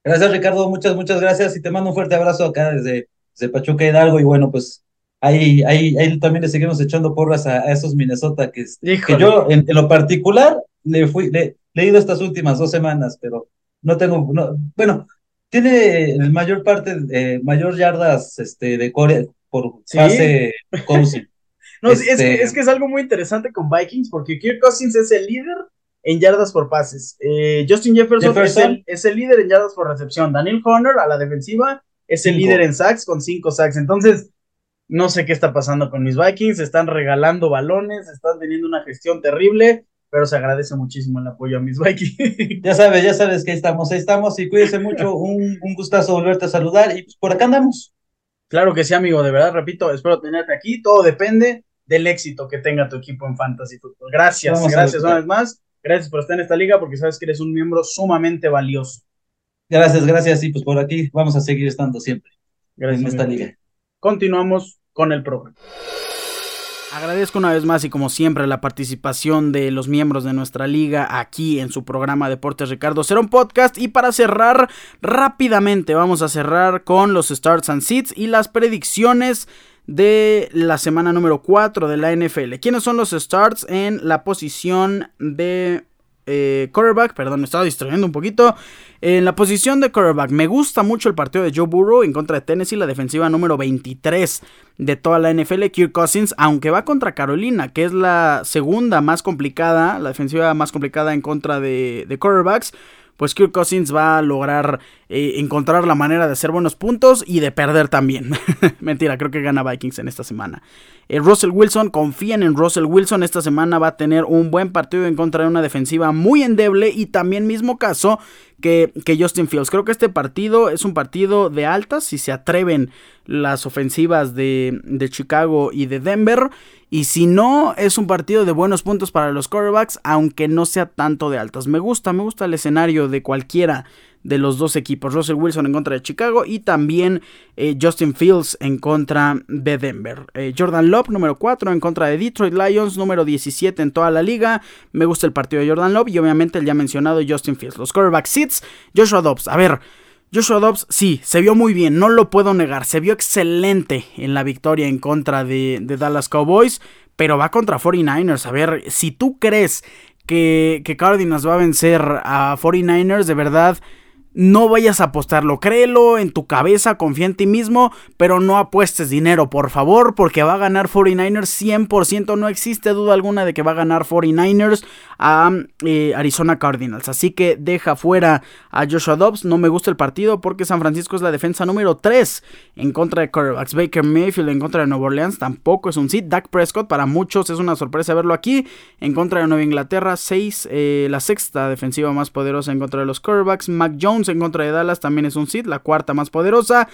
Gracias, Ricardo. Muchas, muchas gracias y te mando un fuerte abrazo acá desde, desde Pachuca Hidalgo. Y bueno, pues ahí, ahí, ahí también le seguimos echando porras a, esos Minnesota que, que yo, en, lo particular, le fui, le, he ido estas últimas dos semanas, pero no tengo, no, bueno, tiene el mayor parte, eh, mayor yardas este, de Corea por fase Cousins. no, es, este es, que es algo muy interesante con Vikings porque Kirk Cousins es el líder en yardas por pases. Eh, Justin Jefferson, Es, el, líder en yardas por recepción. Daniel Hunter a la defensiva es el líder en sacks con cinco sacks. Entonces, no sé qué está pasando con mis Vikings. Están regalando balones, están teniendo una gestión terrible, pero se agradece muchísimo el apoyo a mis Vikings. Ya sabes, ya sabes que ahí estamos, ahí estamos y cuídense mucho. Un, un gustazo volverte a saludar y pues por acá andamos. Claro que sí, amigo, de verdad, repito, espero tenerte aquí. Todo depende del éxito que tenga tu equipo en Fantasy Football. Gracias, gracias una vez más. Gracias por estar en esta liga porque sabes que eres un miembro sumamente valioso. Gracias, gracias. Y pues por aquí vamos a seguir estando siempre gracias, en esta liga. Continuamos con el programa. Agradezco una vez más y como siempre la participación de los miembros de nuestra liga aquí en su programa Deportes Ricardo Será un podcast y para cerrar rápidamente vamos a cerrar con los starts and seats y las predicciones de la semana número 4 de la NFL. ¿Quiénes son los starts en la posición de eh, quarterback? Perdón, me estaba distrayendo un poquito. En la posición de quarterback, me gusta mucho el partido de Joe Burrow en contra de Tennessee, la defensiva número 23 de toda la NFL. Kirk Cousins, aunque va contra Carolina, que es la segunda más complicada, la defensiva más complicada en contra de, de quarterbacks pues Kirk Cousins va a lograr eh, encontrar la manera de hacer buenos puntos y de perder también. Mentira, creo que gana Vikings en esta semana. Eh, Russell Wilson, confíen en Russell Wilson, esta semana va a tener un buen partido en contra de una defensiva muy endeble y también mismo caso que, que Justin Fields. Creo que este partido es un partido de altas, si se atreven las ofensivas de, de Chicago y de Denver. Y si no, es un partido de buenos puntos para los quarterbacks, aunque no sea tanto de altas. Me gusta, me gusta el escenario de cualquiera de los dos equipos. Russell Wilson en contra de Chicago y también eh, Justin Fields en contra de Denver. Eh, Jordan Love, número 4, en contra de Detroit Lions, número 17 en toda la liga. Me gusta el partido de Jordan Love y obviamente el ya mencionado Justin Fields. Los quarterback seats, Joshua Dobbs. A ver. Joshua Dobbs, sí, se vio muy bien, no lo puedo negar, se vio excelente en la victoria en contra de, de Dallas Cowboys, pero va contra 49ers. A ver, si tú crees que, que Cardinals va a vencer a 49ers, de verdad, no vayas a apostarlo, créelo en tu cabeza, confía en ti mismo, pero no apuestes dinero, por favor, porque va a ganar 49ers 100%, no existe duda alguna de que va a ganar 49ers a eh, Arizona Cardinals. Así que deja fuera a Joshua Dobbs, no me gusta el partido porque San Francisco es la defensa número 3 en contra de quarterbacks. Baker Mayfield en contra de Nueva Orleans tampoco es un sit. Dak Prescott para muchos es una sorpresa verlo aquí en contra de Nueva Inglaterra, 6, eh, la sexta defensiva más poderosa en contra de los quarterbacks. Mac Jones en contra de Dallas también es un sit, la cuarta más poderosa.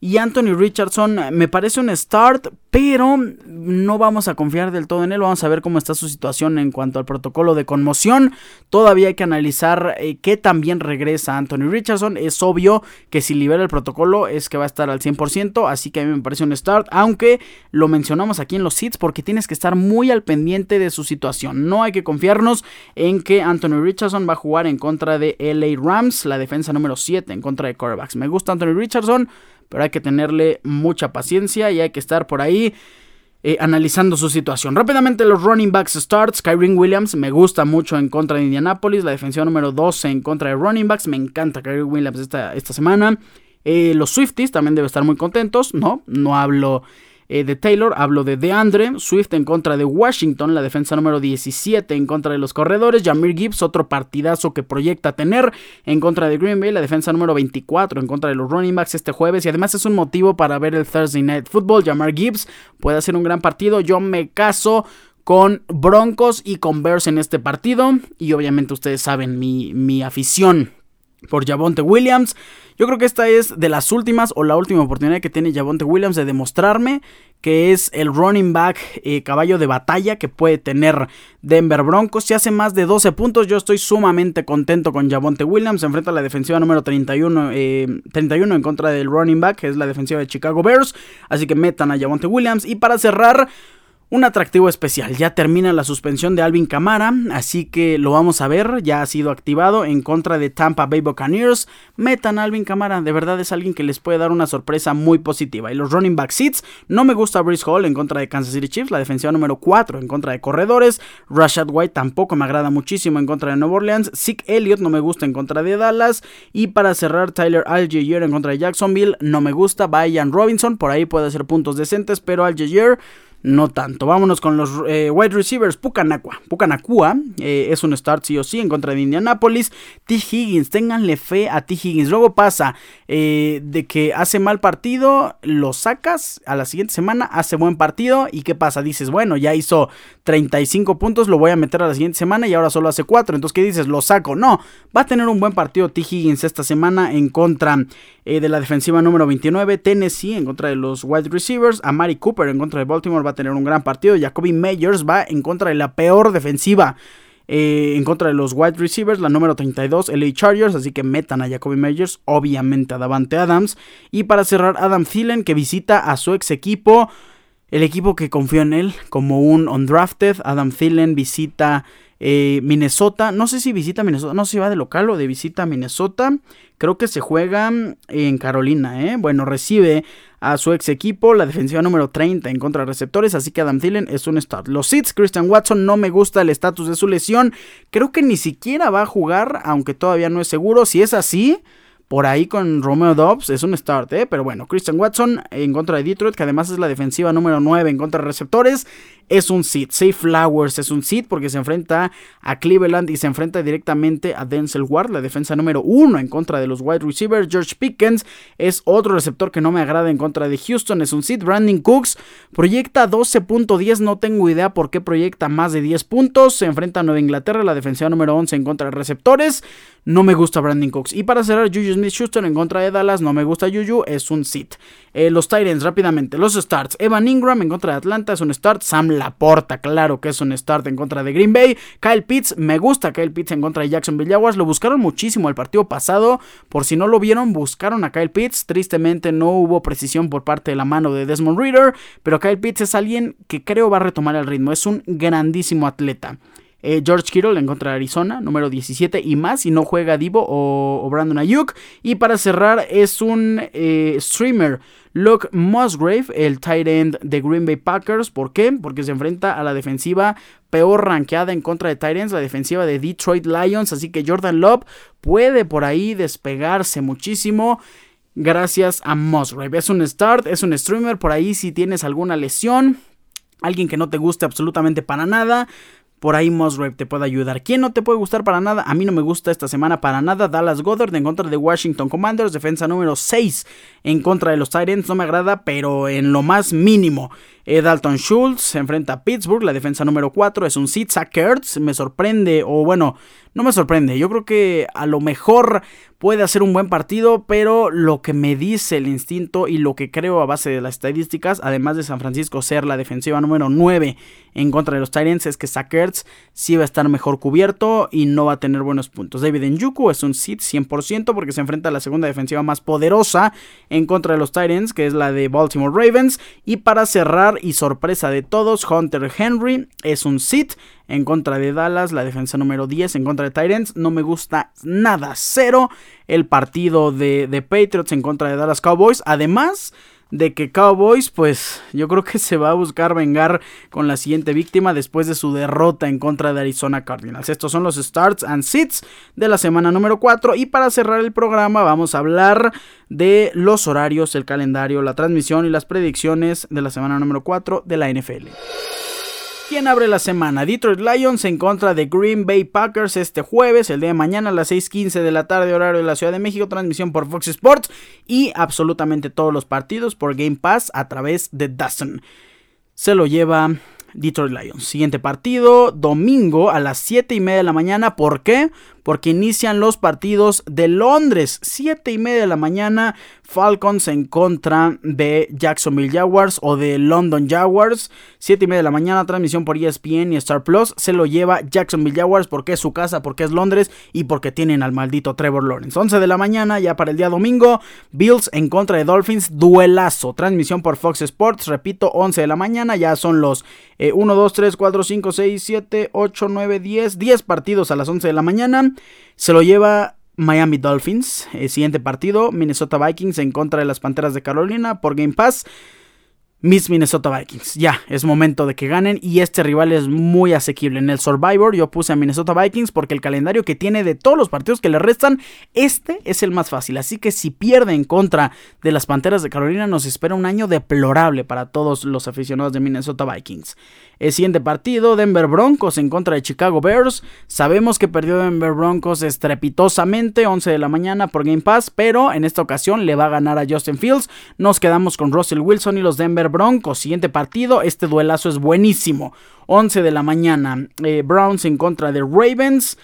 Y Anthony Richardson me parece un start, pero no vamos a confiar del todo en él. Vamos a ver cómo está su situación en cuanto al protocolo de conmoción. Todavía hay que analizar eh, qué también regresa Anthony Richardson. Es obvio que si libera el protocolo es que va a estar al 100%, así que a mí me parece un start. Aunque lo mencionamos aquí en los sits porque tienes que estar muy al pendiente de su situación. No hay que confiarnos en que Anthony Richardson va a jugar en contra de LA Rams, la defensa número 7 en contra de quarterbacks. Me gusta Anthony Richardson pero hay que tenerle mucha paciencia y hay que estar por ahí eh, analizando su situación. Rápidamente los running backs starts. Kyrie Williams me gusta mucho en contra de Indianapolis. La defensiva número 12 en contra de running backs. Me encanta Kyrie Williams esta, esta semana. Eh, los Swifties también deben estar muy contentos. No, no hablo eh, de Taylor, hablo de DeAndre, Swift en contra de Washington, la defensa número 17 en contra de los corredores, Jamir Gibbs, otro partidazo que proyecta tener en contra de Green Bay, la defensa número 24 en contra de los running backs este jueves. Y además es un motivo para ver el Thursday Night Football, Jamar Gibbs puede hacer un gran partido, yo me caso con Broncos y con Bears en este partido. Y obviamente ustedes saben mi, mi afición por Javonte Williams. Yo creo que esta es de las últimas o la última oportunidad que tiene Javonte Williams de demostrarme que es el running back eh, caballo de batalla que puede tener Denver Broncos. Si hace más de 12 puntos, yo estoy sumamente contento con Javonte Williams. Se enfrenta a la defensiva número 31, 31 eh, en contra del running back, que es la defensiva de Chicago Bears. Así que metan a Javonte Williams. Y para cerrar un atractivo especial. Ya termina la suspensión de Alvin Camara, así que lo vamos a ver. Ya ha sido activado en contra de Tampa Bay Buccaneers. Metan a Alvin Camara, de verdad es alguien que les puede dar una sorpresa muy positiva. Y los running back seats, no me gusta Brice Hall en contra de Kansas City Chiefs, la defensiva número 4 en contra de corredores. Rashad White tampoco me agrada muchísimo en contra de Nueva Orleans. Zeke Elliott no me gusta en contra de Dallas. Y para cerrar, Tyler Algier en contra de Jacksonville, no me gusta. Brian Robinson, por ahí puede hacer puntos decentes, pero Algier no tanto. Vámonos con los eh, wide receivers. Pucanacua. Pucanacua eh, es un start sí o sí en contra de Indianapolis. T. Higgins, ténganle fe a T. Higgins. Luego pasa eh, de que hace mal partido, lo sacas. A la siguiente semana hace buen partido. ¿Y qué pasa? Dices, bueno, ya hizo 35 puntos, lo voy a meter a la siguiente semana y ahora solo hace 4. Entonces, ¿qué dices? Lo saco. No, va a tener un buen partido T. Higgins esta semana en contra de la defensiva número 29. Tennessee en contra de los wide receivers. Amari Cooper en contra de Baltimore va tener un gran partido. Jacoby Meyers va en contra de la peor defensiva. Eh, en contra de los wide receivers, la número 32, LA Chargers, así que metan a Jacoby Meyers, obviamente a Davante Adams. Y para cerrar, Adam Thielen, que visita a su ex equipo, el equipo que confió en él como un undrafted. Adam Thielen visita eh, Minnesota, no sé si visita Minnesota, no sé si va de local o de visita a Minnesota. Creo que se juega en Carolina, ¿eh? Bueno, recibe a su ex equipo, la defensiva número 30 en contra de receptores, así que Adam Thielen es un start. Los Seeds, Christian Watson, no me gusta el estatus de su lesión, creo que ni siquiera va a jugar, aunque todavía no es seguro. Si es así, por ahí con Romeo Dobbs es un start, ¿eh? Pero bueno, Christian Watson en contra de Detroit, que además es la defensiva número 9 en contra de receptores, es un seed. Safe Flowers es un seed porque se enfrenta a Cleveland y se enfrenta directamente a Denzel Ward, la defensa número 1 en contra de los wide receivers. George Pickens es otro receptor que no me agrada en contra de Houston, es un seed. Brandon Cooks proyecta 12.10, no tengo idea por qué proyecta más de 10 puntos. Se enfrenta a Nueva Inglaterra, la defensiva número 11 en contra de receptores. No me gusta Brandon Cooks. Y para cerrar, Juju Smith Schuster en contra de Dallas, no me gusta Juju, es un sit. Eh, los Titans, rápidamente, los starts. Evan Ingram en contra de Atlanta es un start. Sam Laporta, claro que es un start en contra de Green Bay. Kyle Pitts, me gusta Kyle Pitts en contra de Jacksonville Jaguars. Lo buscaron muchísimo el partido pasado. Por si no lo vieron, buscaron a Kyle Pitts. Tristemente no hubo precisión por parte de la mano de Desmond Reader. Pero Kyle Pitts es alguien que creo va a retomar el ritmo. Es un grandísimo atleta. Eh, George Kittle en contra de Arizona, número 17 y más, y no juega Divo o, Brandon Ayuk. Y para cerrar es un eh, streamer, Luke Musgrave, el tight end de Green Bay Packers. ¿Por qué? Porque se enfrenta a la defensiva peor rankeada en contra de Titans, la defensiva de Detroit Lions. Así que Jordan Love puede por ahí despegarse muchísimo gracias a Musgrave. Es un start, es un streamer. Por ahí si tienes alguna lesión, alguien que no te guste absolutamente para nada, por ahí Musgrave te puede ayudar. ¿Quién no te puede gustar para nada? A mí no me gusta esta semana para nada. Dallas Goddard en contra de Washington Commanders. Defensa número 6 en contra de los Titans. No me agrada, pero en lo más mínimo. Dalton Schultz se enfrenta a Pittsburgh. La defensa número 4 es un Sid Sackers. Me sorprende, o bueno, no me sorprende. Yo creo que a lo mejor puede hacer un buen partido, pero lo que me dice el instinto y lo que creo a base de las estadísticas, además de San Francisco ser la defensiva número 9 en contra de los Titans, es que Sackers sí va a estar mejor cubierto y no va a tener buenos puntos. David Njuku es un sit 100% porque se enfrenta a la segunda defensiva más poderosa en contra de los Titans, que es la de Baltimore Ravens. Y para cerrar y sorpresa de todos, Hunter Henry es un sit en contra de Dallas, la defensa número 10 en contra de Titans. No me gusta nada, cero el partido de, de Patriots en contra de Dallas Cowboys. Además de que Cowboys, pues yo creo que se va a buscar vengar con la siguiente víctima después de su derrota en contra de Arizona Cardinals. Estos son los starts and sits de la semana número 4 y para cerrar el programa vamos a hablar de los horarios, el calendario, la transmisión y las predicciones de la semana número 4 de la NFL. ¿Quién abre la semana? Detroit Lions en contra de Green Bay Packers este jueves, el día de mañana a las 6:15 de la tarde, horario de la Ciudad de México, transmisión por Fox Sports y absolutamente todos los partidos por Game Pass a través de Dustin. Se lo lleva Detroit Lions. Siguiente partido, domingo a las 7 y media de la mañana. ¿Por qué? Porque inician los partidos de Londres, 7 y media de la mañana. Falcons en contra de Jacksonville Jaguars o de London Jaguars. 7 y media de la mañana, transmisión por ESPN y Star Plus. Se lo lleva Jacksonville Jaguars porque es su casa, porque es Londres y porque tienen al maldito Trevor Lawrence. 11 de la mañana, ya para el día domingo. Bills en contra de Dolphins, duelazo. Transmisión por Fox Sports, repito, 11 de la mañana. Ya son los 1, 2, 3, 4, 5, 6, 7, 8, 9, 10. 10 partidos a las 11 de la mañana. Se lo lleva Miami Dolphins. El siguiente partido, Minnesota Vikings en contra de las Panteras de Carolina por Game Pass. Miss Minnesota Vikings. Ya, es momento de que ganen y este rival es muy asequible. En el Survivor yo puse a Minnesota Vikings porque el calendario que tiene de todos los partidos que le restan, este es el más fácil. Así que si pierde en contra de las Panteras de Carolina, nos espera un año deplorable para todos los aficionados de Minnesota Vikings. El siguiente partido, Denver Broncos en contra de Chicago Bears. Sabemos que perdió Denver Broncos estrepitosamente, 11 de la mañana por Game Pass, pero en esta ocasión le va a ganar a Justin Fields. Nos quedamos con Russell Wilson y los Denver Broncos. Siguiente partido, este duelazo es buenísimo. 11 de la mañana, eh, Browns en contra de Ravens.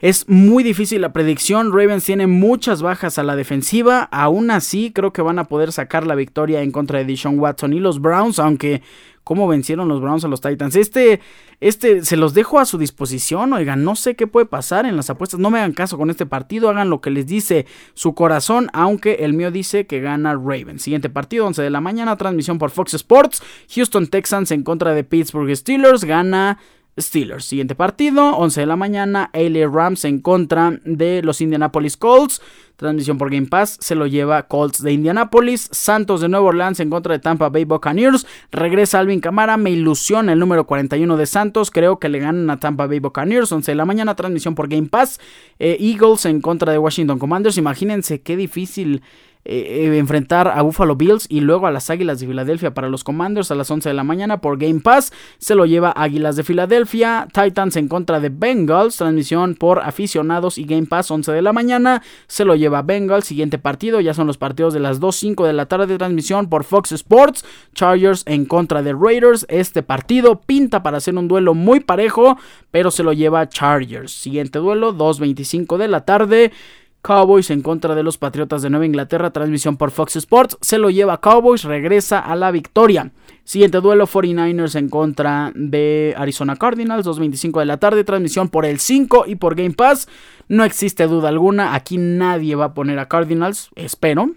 Es muy difícil la predicción. Ravens tiene muchas bajas a la defensiva. Aún así, creo que van a poder sacar la victoria en contra de Deshaun Watson y los Browns. Aunque cómo vencieron los Browns a los Titans. Este, este, se los dejo a su disposición. Oigan, no sé qué puede pasar en las apuestas. No me hagan caso con este partido. Hagan lo que les dice su corazón. Aunque el mío dice que gana Ravens. Siguiente partido, 11 de la mañana. Transmisión por Fox Sports. Houston Texans en contra de Pittsburgh Steelers. Gana Steelers. Siguiente partido, 11 de la mañana, LA Rams en contra de los Indianapolis Colts. Transmisión por Game Pass se lo lleva Colts de Indianapolis. Santos de Nueva Orleans en contra de Tampa Bay Buccaneers. Regresa Alvin Camara. Me ilusiona el número 41 de Santos. Creo que le ganan a Tampa Bay Buccaneers. 11 de la mañana. Transmisión por Game Pass. Eh, Eagles en contra de Washington Commanders. Imagínense qué difícil eh, eh, enfrentar a Buffalo Bills y luego a las Águilas de Filadelfia para los Commanders a las 11 de la mañana por Game Pass. Se lo lleva Águilas de Filadelfia, Titans en contra de Bengals, transmisión por aficionados y Game Pass 11 de la mañana. Se lo lleva Bengals, siguiente partido, ya son los partidos de las 2.05 de la tarde de transmisión por Fox Sports. Chargers en contra de Raiders. Este partido pinta para ser un duelo muy parejo, pero se lo lleva Chargers. Siguiente duelo, 2.25 de la tarde. Cowboys en contra de los Patriotas de Nueva Inglaterra, transmisión por Fox Sports, se lo lleva Cowboys, regresa a la victoria. Siguiente duelo, 49ers en contra de Arizona Cardinals, 2.25 de la tarde, transmisión por el 5 y por Game Pass. No existe duda alguna, aquí nadie va a poner a Cardinals, espero.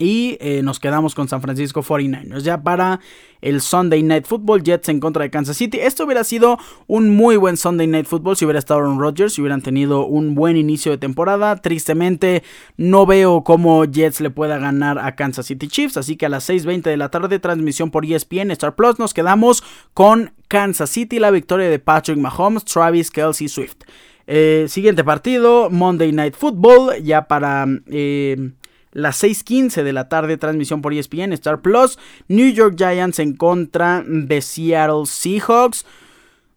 Y eh, nos quedamos con San Francisco 49ers. Ya para el Sunday Night Football, Jets en contra de Kansas City. Esto hubiera sido un muy buen Sunday Night Football si hubiera estado Aaron Rodgers, si hubieran tenido un buen inicio de temporada. Tristemente, no veo cómo Jets le pueda ganar a Kansas City Chiefs. Así que a las 6:20 de la tarde, transmisión por ESPN Star Plus, nos quedamos con Kansas City, la victoria de Patrick Mahomes, Travis Kelsey Swift. Eh, siguiente partido, Monday Night Football, ya para. Eh, las 6:15 de la tarde, transmisión por ESPN, Star Plus. New York Giants en contra de Seattle Seahawks.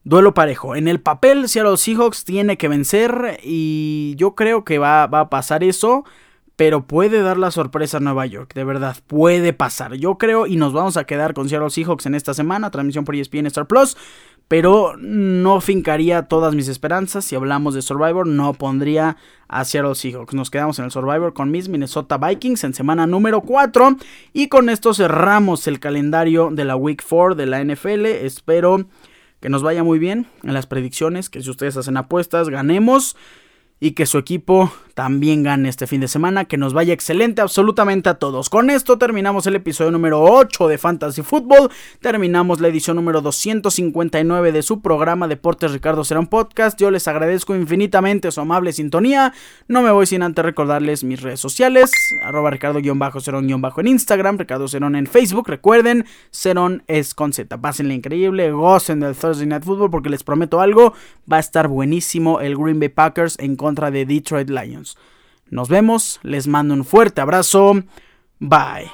Duelo parejo. En el papel, Seattle Seahawks tiene que vencer y yo creo que va, va, a pasar eso. Pero puede dar la sorpresa a Nueva York, de verdad, puede pasar. Yo creo y nos vamos a quedar con Seattle Seahawks en esta semana, transmisión por ESPN Star Plus pero no fincaría todas mis esperanzas. Si hablamos de Survivor, no pondría a Seattle Seahawks. Nos quedamos en el Survivor con mis Minnesota Vikings en semana número 4. Y con esto cerramos el calendario de la Week 4 de la NFL. Espero que nos vaya muy bien en las predicciones, que si ustedes hacen apuestas, ganemos y que su equipo también gane este fin de semana, que nos vaya excelente absolutamente a todos. Con esto terminamos el episodio número 8 de Fantasy Football, terminamos la edición número 259 de su programa Deportes Ricardo Serón Podcast. Yo les agradezco infinitamente su amable sintonía. No me voy sin antes recordarles mis redes sociales, arroba Ricardo-Cerón- en Instagram, Ricardo Cerón en Facebook. Recuerden, Cerón es con Z. Pásenle increíble, gocen del Thursday Night Football porque les prometo algo, va a estar buenísimo el Green Bay Packers en contra de Detroit Lions. Nos vemos, les mando un fuerte abrazo, bye.